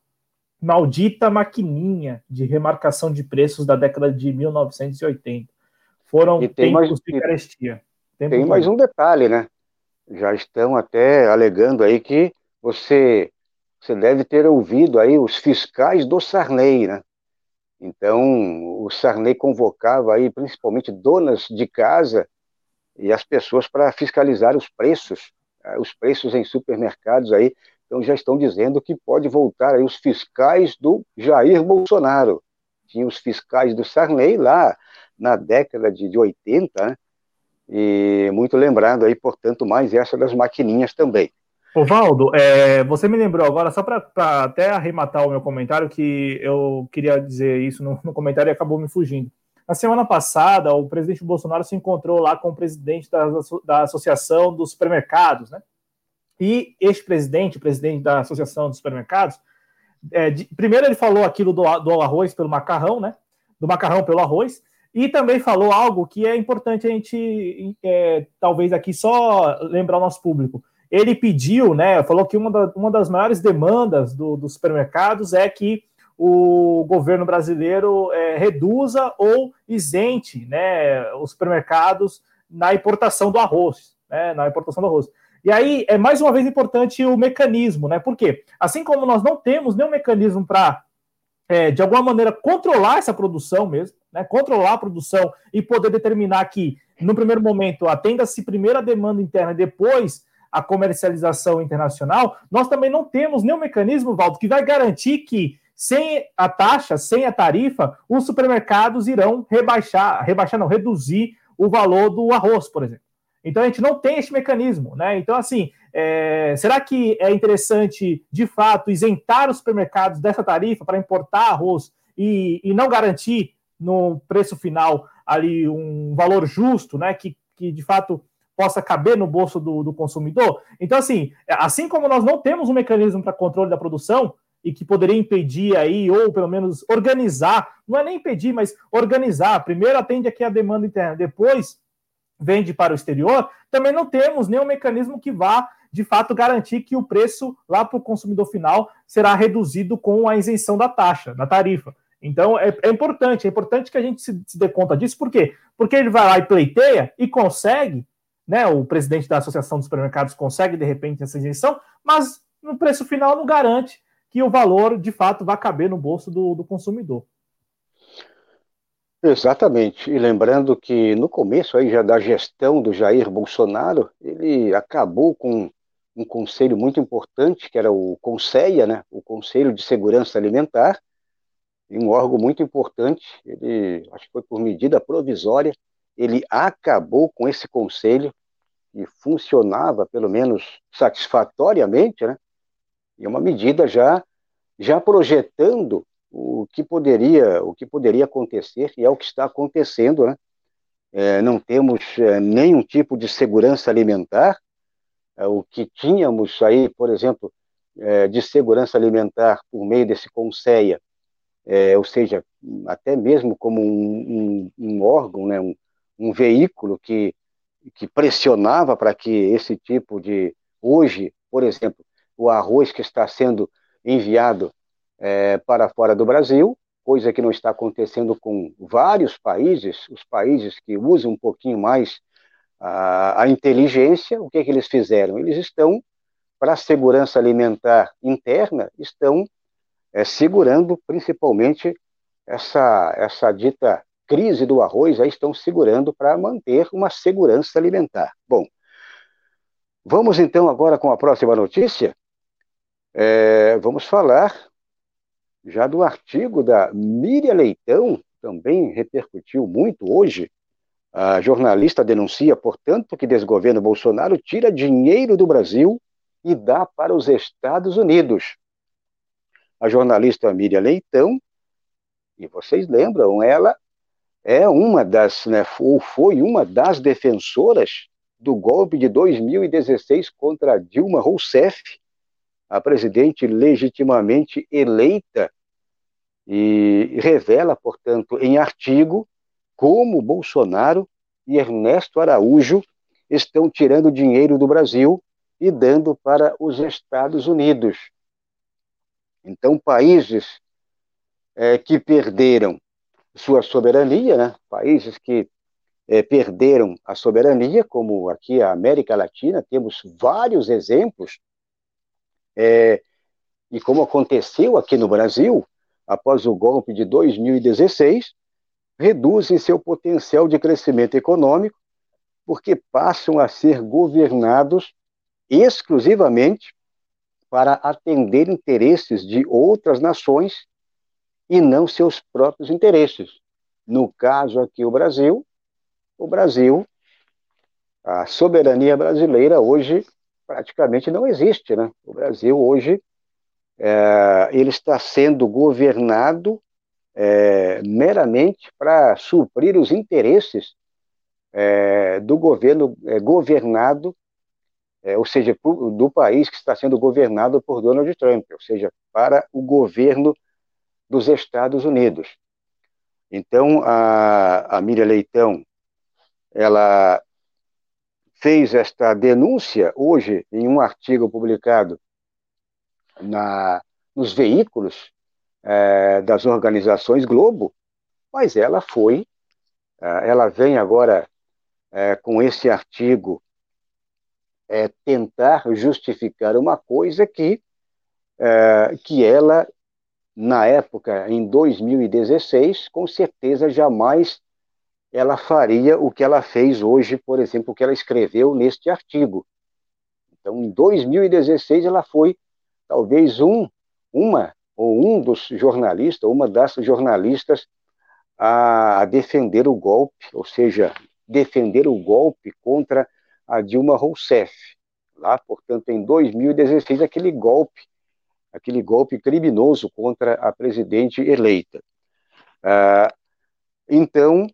maldita maquininha de remarcação de preços da década de 1980. Foram e tem tempos mais, de carestia. tem mais um detalhe, né? Já estão até alegando aí que você, você deve ter ouvido aí os fiscais do Sarney, né? Então, o Sarney convocava aí principalmente donas de casa e as pessoas para fiscalizar os preços eh, os preços em supermercados aí, então já estão dizendo que pode voltar aí os fiscais do Jair Bolsonaro. Tinha os fiscais do Sarney lá na década de, de 80, né? e muito lembrado aí, portanto, mais essa das maquininhas também. Ovaldo, é, você me lembrou agora, só para até arrematar o meu comentário, que eu queria dizer isso no, no, comentário e acabou me fugindo. Na semana passada, o presidente Bolsonaro se encontrou lá com o presidente da, da Associação dos Supermercados, né? E este presidente, presidente da Associação dos Supermercados, é, de, primeiro ele falou aquilo do, do arroz pelo macarrão, né? Do macarrão pelo arroz, e também falou algo que é importante a gente, é, talvez aqui só lembrar o nosso público ele pediu, né, falou que uma, da, uma das maiores demandas do, dos supermercados é que o governo brasileiro é, reduza ou isente né, os supermercados na importação do arroz, né, na importação do arroz. E aí é mais uma vez importante o mecanismo, né? Porque assim como nós não temos nenhum mecanismo para é, de alguma maneira controlar essa produção mesmo, né? Controlar a produção e poder determinar que no primeiro momento atenda-se primeiro a demanda interna e depois a comercialização internacional, nós também não temos nenhum mecanismo, Valdo, que vai garantir que sem a taxa, sem a tarifa, os supermercados irão rebaixar, rebaixar não, reduzir o valor do arroz, por exemplo. Então a gente não tem esse mecanismo, né? Então, assim, é, será que é interessante, de fato, isentar os supermercados dessa tarifa para importar arroz e, e não garantir no preço final ali um valor justo, né? Que, que de fato possa caber no bolso do, do consumidor. Então, assim, assim como nós não temos um mecanismo para controle da produção, e que poderia impedir aí, ou pelo menos organizar, não é nem impedir, mas organizar. Primeiro atende aqui a demanda interna, depois vende para o exterior, também não temos nenhum mecanismo que vá, de fato, garantir que o preço lá para o consumidor final será reduzido com a isenção da taxa, da tarifa. Então é, é importante, é importante que a gente se, se dê conta disso, por quê? Porque ele vai lá e pleiteia e consegue, né, o presidente da Associação dos Supermercados consegue, de repente, essa isenção, mas no preço final não garante que o valor, de fato, vá caber no bolso do, do consumidor. Exatamente. E lembrando que no começo aí já da gestão do Jair Bolsonaro, ele acabou com um conselho muito importante, que era o CONSEIA, né, o Conselho de Segurança Alimentar, e um órgão muito importante, ele, acho que foi por medida provisória, ele acabou com esse conselho que funcionava, pelo menos satisfatoriamente, né? E uma medida já já projetando o que poderia o que poderia acontecer e é o que está acontecendo, né? É, não temos é, nenhum tipo de segurança alimentar. É, o que tínhamos aí, por exemplo, é, de segurança alimentar por meio desse Conceia, é, ou seja, até mesmo como um, um, um órgão, né, um, um veículo que, que pressionava para que esse tipo de. Hoje, por exemplo, o arroz que está sendo enviado é, para fora do Brasil, coisa que não está acontecendo com vários países, os países que usam um pouquinho mais a, a inteligência, o que, é que eles fizeram? Eles estão, para a segurança alimentar interna, estão é, segurando principalmente essa, essa dita crise do arroz aí estão segurando para manter uma segurança alimentar. Bom, vamos então agora com a próxima notícia. É, vamos falar já do artigo da Miriam Leitão, também repercutiu muito hoje. A jornalista denuncia, portanto, que desgoverno Bolsonaro tira dinheiro do Brasil e dá para os Estados Unidos. A jornalista Miriam Leitão, e vocês lembram, ela é uma das, né, ou foi uma das defensoras do golpe de 2016 contra Dilma Rousseff, a presidente legitimamente eleita, e revela, portanto, em artigo, como Bolsonaro e Ernesto Araújo estão tirando dinheiro do Brasil e dando para os Estados Unidos. Então, países é, que perderam sua soberania, né? países que é, perderam a soberania, como aqui a América Latina, temos vários exemplos, é, e como aconteceu aqui no Brasil, após o golpe de 2016, reduzem seu potencial de crescimento econômico, porque passam a ser governados exclusivamente para atender interesses de outras nações e não seus próprios interesses. No caso aqui, o Brasil, o Brasil, a soberania brasileira hoje praticamente não existe, né? O Brasil hoje é, ele está sendo governado é, meramente para suprir os interesses é, do governo é, governado, é, ou seja, do país que está sendo governado por Donald Trump, ou seja, para o governo dos Estados Unidos. Então, a, a Miriam Leitão, ela fez esta denúncia hoje em um artigo publicado na, nos veículos é, das organizações Globo, mas ela foi, é, ela vem agora é, com esse artigo tentar justificar uma coisa que, que ela, na época, em 2016, com certeza jamais ela faria o que ela fez hoje, por exemplo, o que ela escreveu neste artigo. Então, em 2016, ela foi talvez um, uma ou um dos jornalistas, uma das jornalistas a defender o golpe, ou seja, defender o golpe contra a Dilma Rousseff. Lá, portanto, em 2016, aquele golpe, aquele golpe criminoso contra a presidente eleita. Ah, então,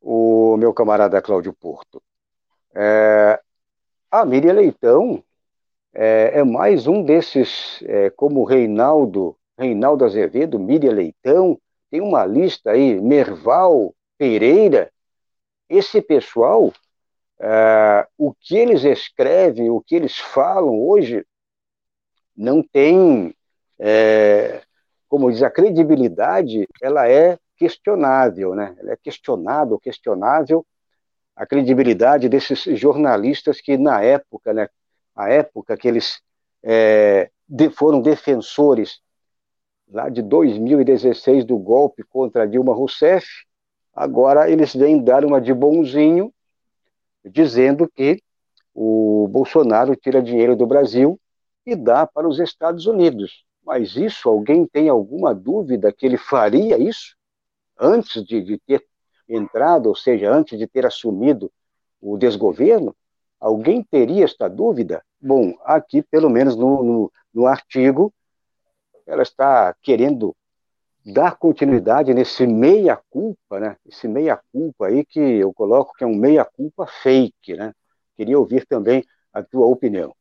o meu camarada Cláudio Porto, é, a Miriam Leitão é, é, mais um desses, é, como Reinaldo, Reinaldo Azevedo, Miriam Leitão, tem uma lista aí, Merval Pereira, esse pessoal, é, o que eles escrevem, o que eles falam hoje, não tem, é, como diz, a credibilidade, ela é questionável, né? Ela é questionável, questionável a credibilidade desses jornalistas que na época, né, a época que eles é, de, foram defensores lá de 2016 do golpe contra Dilma Rousseff, Agora eles vêm dar uma de bonzinho, dizendo que o Bolsonaro tira dinheiro do Brasil e dá para os Estados Unidos. Mas isso, alguém tem alguma dúvida que ele faria isso antes de, de ter entrado, ou seja, antes de ter assumido o desgoverno? Alguém teria esta dúvida? Bom, aqui, pelo menos no, no, no artigo, ela está querendo dar continuidade nesse meia-culpa, né? Esse meia-culpa aí que eu coloco que é um meia-culpa fake, né? Queria ouvir também a tua opinião.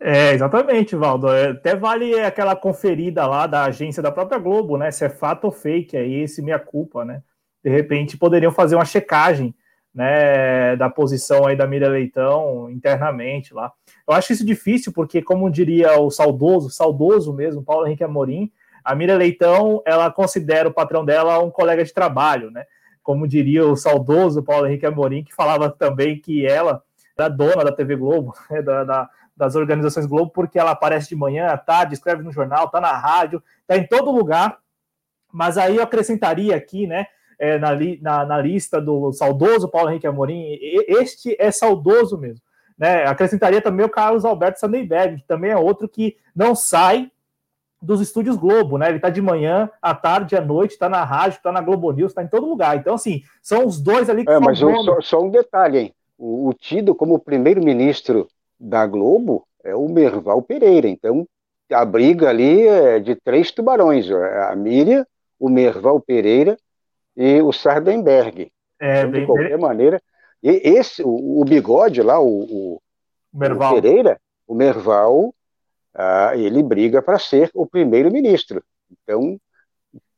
É, exatamente, Valdo. É, até vale aquela conferida lá da agência da própria Globo, né? Se é fato ou fake aí, esse meia-culpa, né? De repente poderiam fazer uma checagem, né, da posição aí da Miriam Leitão internamente lá. Eu acho isso difícil porque, como diria o saudoso, saudoso mesmo, Paulo Henrique Amorim, a Mira Leitão, ela considera o patrão dela um colega de trabalho, né? Como diria o saudoso Paulo Henrique Amorim, que falava também que ela era dona da TV Globo, né? da, da, das organizações Globo, porque ela aparece de manhã, à tarde, escreve no jornal, tá na rádio, tá em todo lugar. Mas aí eu acrescentaria aqui, né? É, na, li, na, na, lista do saudoso Paulo Henrique Amorim, este é saudoso mesmo. Né? Acrescentaria também o Carlos Alberto Sandberg, que também é outro que não sai dos estúdios Globo, né? Ele tá de manhã, à tarde, à noite, tá na rádio, tá na Globo News, tá em todo lugar. Então, assim, são os dois ali que é, mas só, só, um detalhe, hein? O, o tido como primeiro-ministro da Globo é o Merval Pereira. Então, a briga ali é de três tubarões: a Miriam, o Merval Pereira e o Sardenberg. É, então, de qualquer bem... maneira, esse, o, o, bigode lá, o, o, Merval. o Pereira, o Merval ah, ele briga para ser o primeiro-ministro. Então,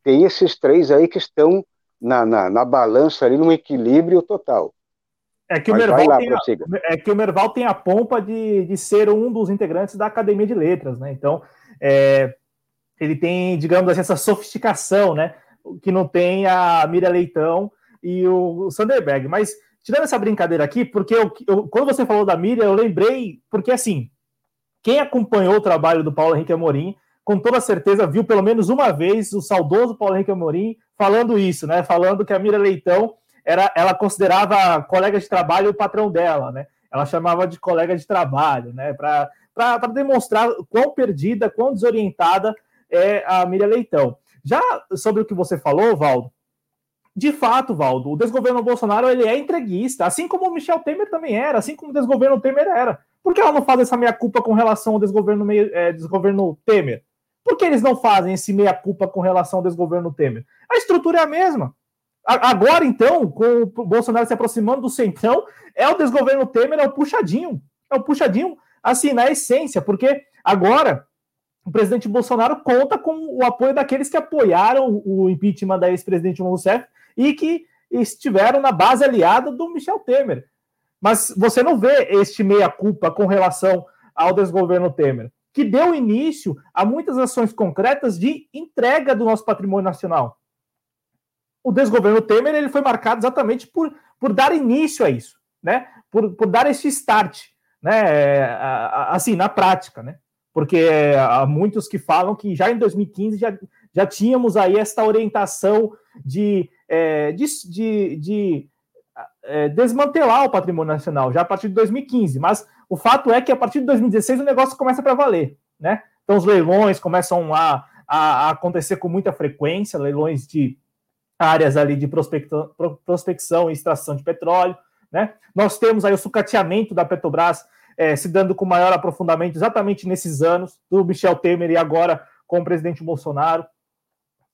tem esses três aí que estão na, na, na balança ali, num equilíbrio total. É que, o Merval lá, tem a, é que o Merval tem a pompa de, de ser um dos integrantes da Academia de Letras, né? Então, é, ele tem, digamos assim, essa sofisticação, né? Que não tem a Miriam Leitão e o, o Sanderberg. Mas, tirando essa brincadeira aqui, porque eu, eu, quando você falou da Miriam, eu lembrei, porque assim, quem acompanhou o trabalho do Paulo Henrique Amorim, com toda certeza viu pelo menos uma vez o saudoso Paulo Henrique Amorim falando isso, né? Falando que a Mira Leitão era, ela considerava colega de trabalho o patrão dela, né? ela chamava de colega de trabalho, né? Para demonstrar quão perdida, quão desorientada é a Miriam Leitão. Já sobre o que você falou, Valdo, de fato, Valdo, o desgoverno Bolsonaro ele é entreguista, assim como o Michel Temer também era, assim como o desgoverno Temer era. Por que ela não faz essa meia-culpa com relação ao desgoverno, é, desgoverno Temer? Por que eles não fazem esse meia-culpa com relação ao desgoverno Temer? A estrutura é a mesma. Agora, então, com o Bolsonaro se aproximando do centrão, é o desgoverno Temer, é o puxadinho. É o puxadinho, assim, na essência, porque agora o presidente Bolsonaro conta com o apoio daqueles que apoiaram o impeachment da ex-presidente Rousseff e que estiveram na base aliada do Michel Temer. Mas você não vê este meia-culpa com relação ao desgoverno Temer, que deu início a muitas ações concretas de entrega do nosso patrimônio nacional. O desgoverno Temer ele foi marcado exatamente por, por dar início a isso, né? por, por dar esse start, né? assim, na prática. Né? Porque há muitos que falam que já em 2015 já, já tínhamos aí esta orientação de, é, de, de, de é, desmantelar o patrimônio nacional já a partir de 2015. Mas o fato é que a partir de 2016 o negócio começa para valer, né? Então os leilões começam a, a, acontecer com muita frequência, leilões de áreas ali de prospecção, e extração de petróleo, né? Nós temos aí o sucateamento da Petrobras é, se dando com maior aprofundamento exatamente nesses anos, do Michel Temer e agora com o presidente Bolsonaro.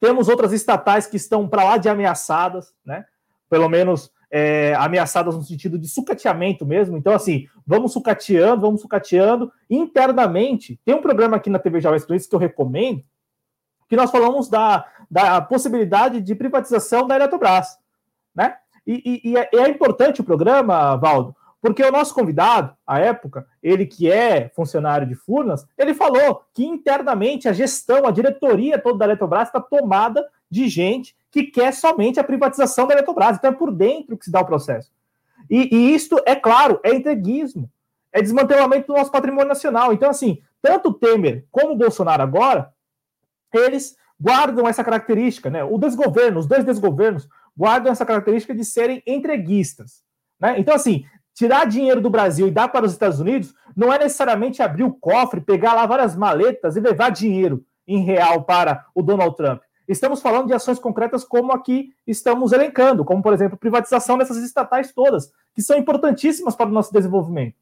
Temos outras estatais que estão para lá de ameaçadas, né? Pelo menos é, ameaçadas no sentido de sucateamento mesmo. Então, assim, vamos sucateando, vamos sucateando. Internamente, tem um programa aqui na TV Jovem que eu recomendo, que nós falamos da, da possibilidade de privatização da Eletrobras, né? E, e, e, é, é, importante o programa, Valdo, porque o nosso convidado, à época, ele que é funcionário de Furnas, ele falou que internamente a gestão, a diretoria toda da Eletrobras está tomada de gente que quer somente a privatização da Eletrobras. Então é por dentro que se dá o processo. E, e isto, é claro, é entreguismo, é desmantelamento do nosso patrimônio nacional. Então, assim, tanto Temer como Bolsonaro agora, eles guardam essa característica, né? O desgoverno, os dois desgovernos, guardam essa característica de serem entreguistas. Né? Então, assim, tirar dinheiro do Brasil e dar para os Estados Unidos não é necessariamente abrir o cofre, pegar lá várias maletas e levar dinheiro em real para o Donald Trump. Estamos falando de ações concretas como aqui estamos elencando, como, por exemplo, privatização dessas estatais todas, que são importantíssimas para o nosso desenvolvimento,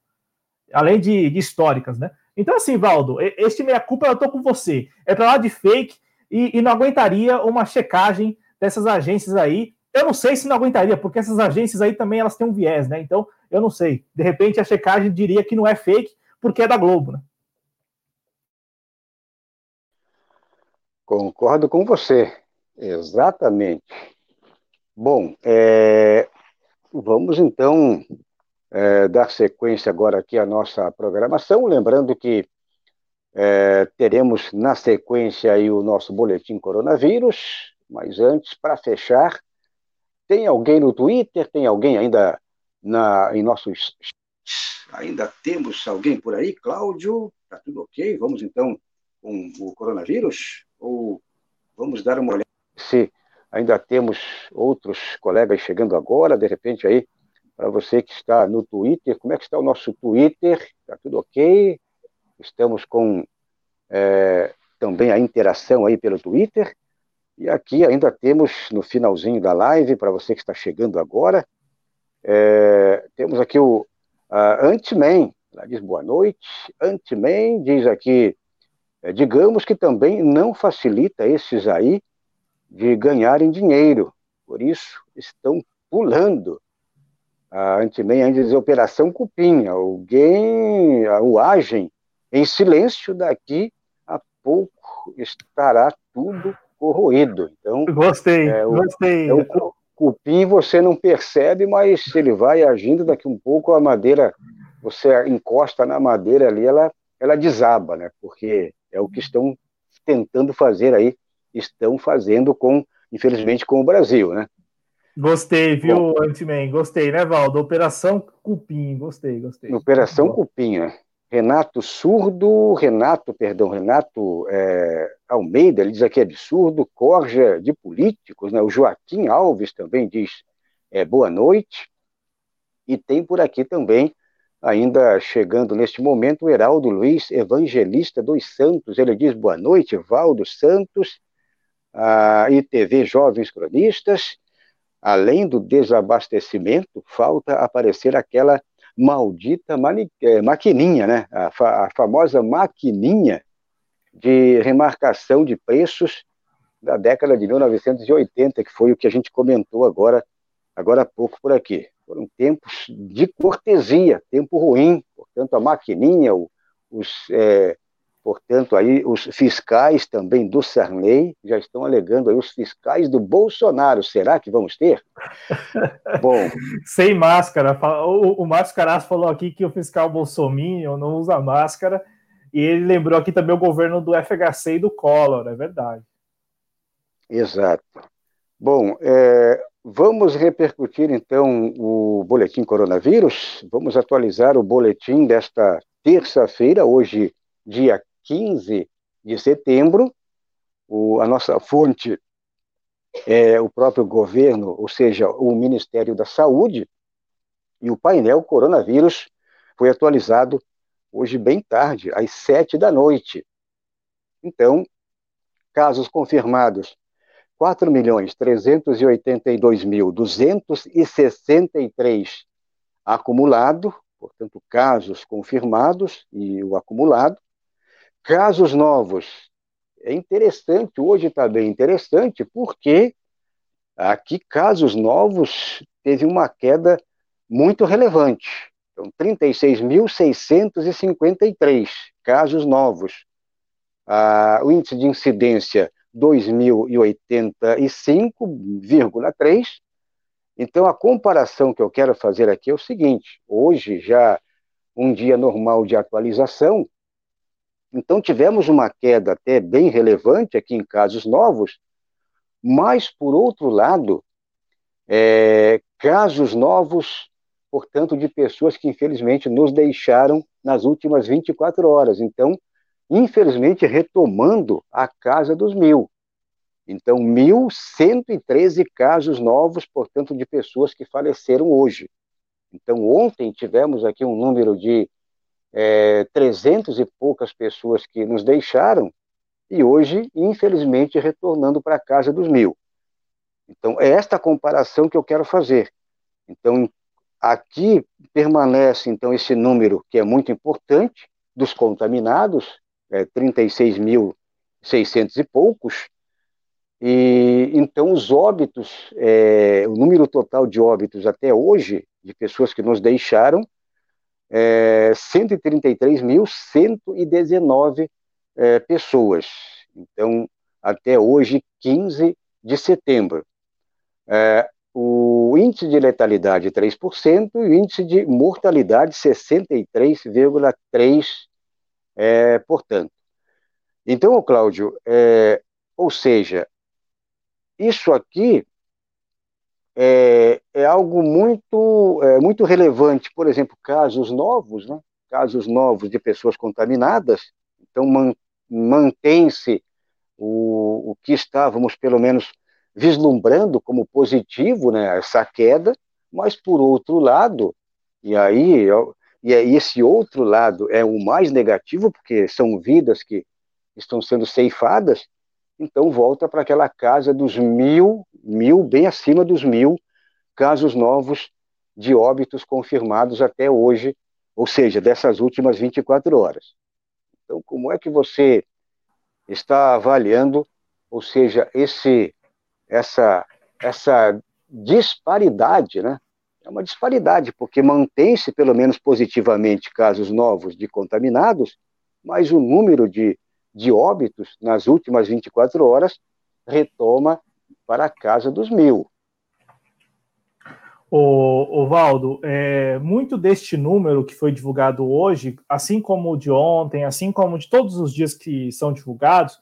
além de, de históricas, né? Então, assim, Valdo, este meia-culpa eu estou com você. É para lá de fake e, e não aguentaria uma checagem dessas agências aí. Eu não sei se não aguentaria, porque essas agências aí também elas têm um viés, né? Então, eu não sei. De repente, a checagem diria que não é fake, porque é da Globo, né? Concordo com você, exatamente. Bom, é, vamos então é, dar sequência agora aqui à nossa programação, lembrando que é, teremos na sequência aí o nosso boletim coronavírus, mas antes, para fechar, tem alguém no Twitter? Tem alguém ainda na, em nossos Ainda temos alguém por aí? Cláudio, tá tudo ok? Vamos então com o coronavírus? Ou vamos dar uma olhada se ainda temos outros colegas chegando agora, de repente aí, para você que está no Twitter, como é que está o nosso Twitter? Está tudo ok? Estamos com é, também a interação aí pelo Twitter. E aqui ainda temos no finalzinho da live, para você que está chegando agora, é, temos aqui o Antiman, ela diz boa noite. Antiman diz aqui, é, digamos que também não facilita esses aí de ganharem dinheiro, por isso estão pulando. A Antiman ainda diz Operação Cupim, alguém o agem em silêncio, daqui a pouco estará tudo corroído. Então, gostei, é, o, gostei. É o, cupim você não percebe, mas ele vai agindo daqui um pouco a madeira, você encosta na madeira ali, ela, ela desaba, né? Porque é o que estão tentando fazer aí, estão fazendo com, infelizmente, com o Brasil, né? Gostei, viu, Antiman? Gostei, né, Valdo? Operação Cupim, gostei, gostei. Operação Cupim, né? Renato Surdo, Renato, perdão, Renato é, Almeida, ele diz aqui absurdo, corja de políticos, né? o Joaquim Alves também diz é, boa noite, e tem por aqui também ainda chegando neste momento, o Heraldo Luiz Evangelista dos Santos. Ele diz boa noite, Valdo Santos, a ITV Jovens Cronistas. Além do desabastecimento, falta aparecer aquela maldita é, maquininha, né? A, fa a famosa maquininha de remarcação de preços da década de 1980, que foi o que a gente comentou agora, agora há pouco por aqui. Foram tempos de cortesia, tempo ruim, portanto, a maquininha, os, é, portanto, aí os fiscais também do Sarney já estão alegando aí os fiscais do Bolsonaro. Será que vamos ter? Bom. Sem máscara. O, o Márcio Caras falou aqui que o fiscal Bolsonaro não usa máscara. E ele lembrou aqui também o governo do FHC e do Collor, é verdade. Exato. Bom, é, Vamos repercutir então o boletim coronavírus. Vamos atualizar o boletim desta terça-feira, hoje, dia 15 de setembro. O, a nossa fonte é o próprio governo, ou seja, o Ministério da Saúde, e o painel coronavírus foi atualizado hoje bem tarde, às sete da noite. Então, casos confirmados 4.382.263 acumulado, portanto, casos confirmados e o acumulado. Casos novos. É interessante, hoje está bem interessante, porque aqui casos novos teve uma queda muito relevante. Então, 36.653 casos novos. Ah, o índice de incidência 2085,3. Então, a comparação que eu quero fazer aqui é o seguinte: hoje, já um dia normal de atualização, então tivemos uma queda até bem relevante aqui em casos novos, mas, por outro lado, é, casos novos, portanto, de pessoas que infelizmente nos deixaram nas últimas 24 horas. Então, infelizmente retomando a casa dos mil. Então, 1.113 casos novos, portanto, de pessoas que faleceram hoje. Então, ontem tivemos aqui um número de é, 300 e poucas pessoas que nos deixaram, e hoje, infelizmente, retornando para a casa dos mil. Então, é esta comparação que eu quero fazer. Então, aqui permanece, então, esse número que é muito importante, dos contaminados, é, 36.600 e poucos, e então os óbitos, é, o número total de óbitos até hoje, de pessoas que nos deixaram, é 133.119 é, pessoas. Então, até hoje, 15 de setembro. É, o índice de letalidade 3% e o índice de mortalidade 63,3%. É, portanto. Então, Cláudio, é, ou seja, isso aqui é, é algo muito, é, muito relevante. Por exemplo, casos novos, né? casos novos de pessoas contaminadas, então man, mantém-se o, o que estávamos, pelo menos, vislumbrando como positivo, né, essa queda, mas por outro lado, e aí e esse outro lado é o mais negativo, porque são vidas que estão sendo ceifadas, então volta para aquela casa dos mil, mil, bem acima dos mil casos novos de óbitos confirmados até hoje, ou seja, dessas últimas 24 horas. Então, como é que você está avaliando, ou seja, esse, essa, essa disparidade, né? É uma disparidade, porque mantém-se, pelo menos positivamente, casos novos de contaminados, mas o número de de óbitos nas últimas 24 horas retoma para a casa dos mil. O, Valdo, é, muito deste número que foi divulgado hoje, assim como o de ontem, assim como de todos os dias que são divulgados,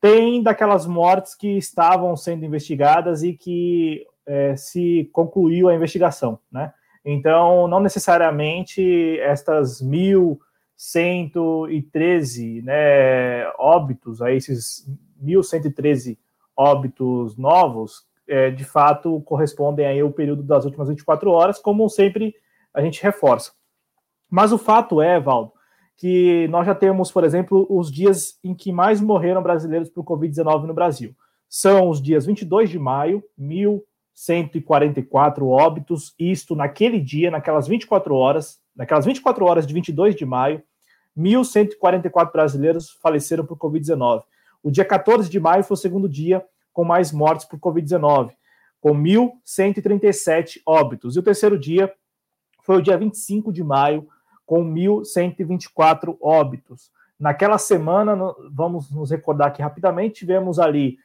tem daquelas mortes que estavam sendo investigadas e que é, se concluiu a investigação, né? Então, não necessariamente estas mil 113 né, óbitos, aí esses 1.113 óbitos novos, é, de fato correspondem aí ao período das últimas 24 horas, como sempre a gente reforça. Mas o fato é, Valdo, que nós já temos, por exemplo, os dias em que mais morreram brasileiros por Covid-19 no Brasil. São os dias 22 de maio, 1.144 óbitos, isto naquele dia, naquelas 24 horas, naquelas 24 horas de 22 de maio, 1.144 brasileiros faleceram por Covid-19. O dia 14 de maio foi o segundo dia com mais mortes por Covid-19, com 1.137 óbitos. E o terceiro dia foi o dia 25 de maio, com 1.124 óbitos. Naquela semana, vamos nos recordar aqui rapidamente, tivemos ali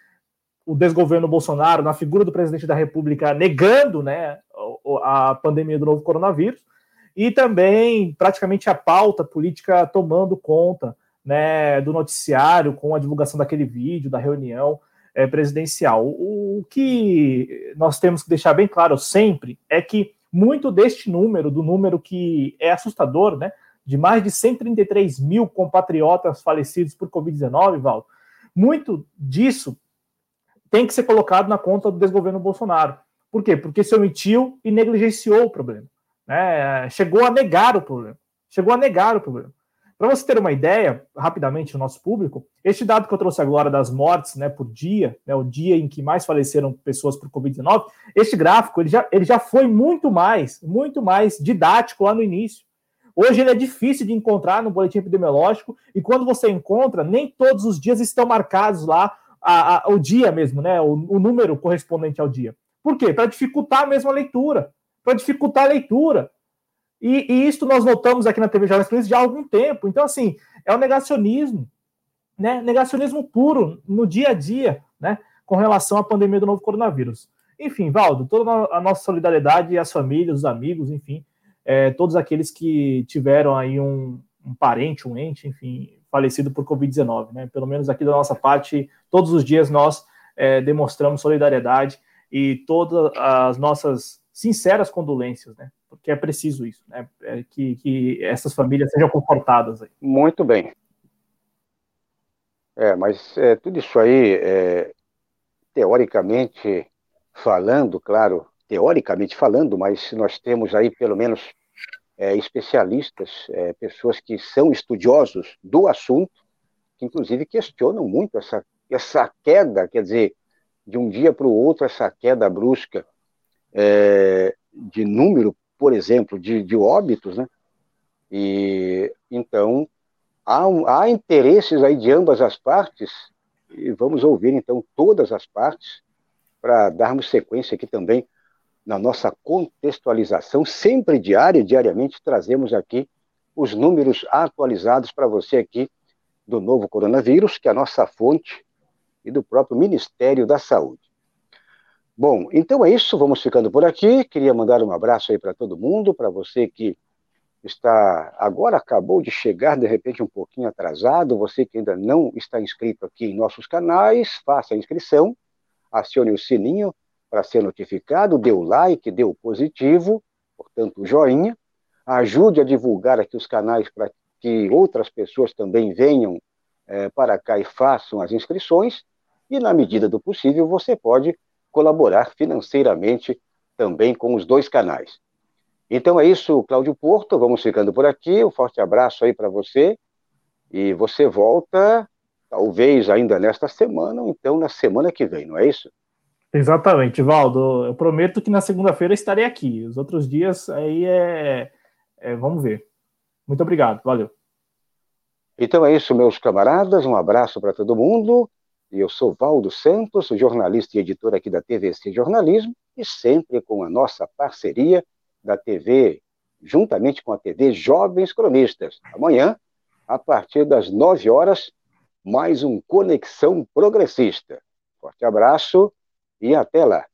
o desgoverno Bolsonaro, na figura do presidente da República, negando né, a pandemia do novo coronavírus, e também praticamente a pauta política tomando conta né, do noticiário com a divulgação daquele vídeo, da reunião é, presidencial. O, o que nós temos que deixar bem claro sempre é que muito deste número, do número que é assustador, né, de mais de 133 mil compatriotas falecidos por Covid-19, Val, muito disso tem que ser colocado na conta do desgoverno Bolsonaro. Por quê? Porque se omitiu e negligenciou o problema. Né? Chegou a negar o problema. Chegou a negar o problema. Para você ter uma ideia, rapidamente, o nosso público, este dado que eu trouxe agora das mortes né, por dia, né, o dia em que mais faleceram pessoas por Covid-19, este gráfico ele já, ele já foi muito mais, muito mais didático lá no início. Hoje ele é difícil de encontrar no boletim epidemiológico, e quando você encontra, nem todos os dias estão marcados lá a, a, o dia mesmo, né? O, o número correspondente ao dia. Por quê? Para dificultar mesmo a leitura. Para dificultar a leitura. E, e isso nós notamos aqui na TV Jovens Cruz já há algum tempo. Então, assim, é o negacionismo, né? Negacionismo puro no dia a dia, né? Com relação à pandemia do novo coronavírus. Enfim, Valdo, toda a nossa solidariedade as famílias, os amigos, enfim, é, todos aqueles que tiveram aí um, um parente, um ente, enfim, falecido por Covid-19, né? Pelo menos aqui da nossa parte, todos os dias nós é, demonstramos solidariedade e todas as nossas sinceras condolências, né? Porque é preciso isso, né? É que, que essas famílias sejam confortadas. Aí. Muito bem. É, mas é, tudo isso aí, é, teoricamente falando, claro, teoricamente falando, mas nós temos aí pelo menos é, especialistas, é, pessoas que são estudiosos do assunto, que inclusive questionam muito essa, essa queda, quer dizer, de um dia para o outro, essa queda brusca é, de número, por exemplo, de, de óbitos, né? E então há, há interesses aí de ambas as partes e vamos ouvir então todas as partes para darmos sequência aqui também na nossa contextualização sempre diária, diariamente trazemos aqui os números atualizados para você aqui do novo coronavírus, que é a nossa fonte e do próprio Ministério da Saúde. Bom, então é isso, vamos ficando por aqui. Queria mandar um abraço aí para todo mundo, para você que está agora acabou de chegar, de repente um pouquinho atrasado, você que ainda não está inscrito aqui em nossos canais, faça a inscrição, acione o sininho para ser notificado, dê o like, dê o positivo, portanto o joinha, ajude a divulgar aqui os canais para que outras pessoas também venham é, para cá e façam as inscrições, e na medida do possível você pode colaborar financeiramente também com os dois canais. Então é isso, Cláudio Porto, vamos ficando por aqui. Um forte abraço aí para você. E você volta, talvez ainda nesta semana, ou então na semana que vem, não é isso? Exatamente, Valdo. Eu prometo que na segunda-feira estarei aqui. Os outros dias aí é, é. Vamos ver. Muito obrigado, valeu. Então é isso, meus camaradas. Um abraço para todo mundo. Eu sou Valdo Santos, jornalista e editor aqui da TVC Jornalismo, e sempre com a nossa parceria da TV, juntamente com a TV Jovens Cronistas. Amanhã, a partir das 9 horas, mais um Conexão Progressista. Forte abraço e até lá.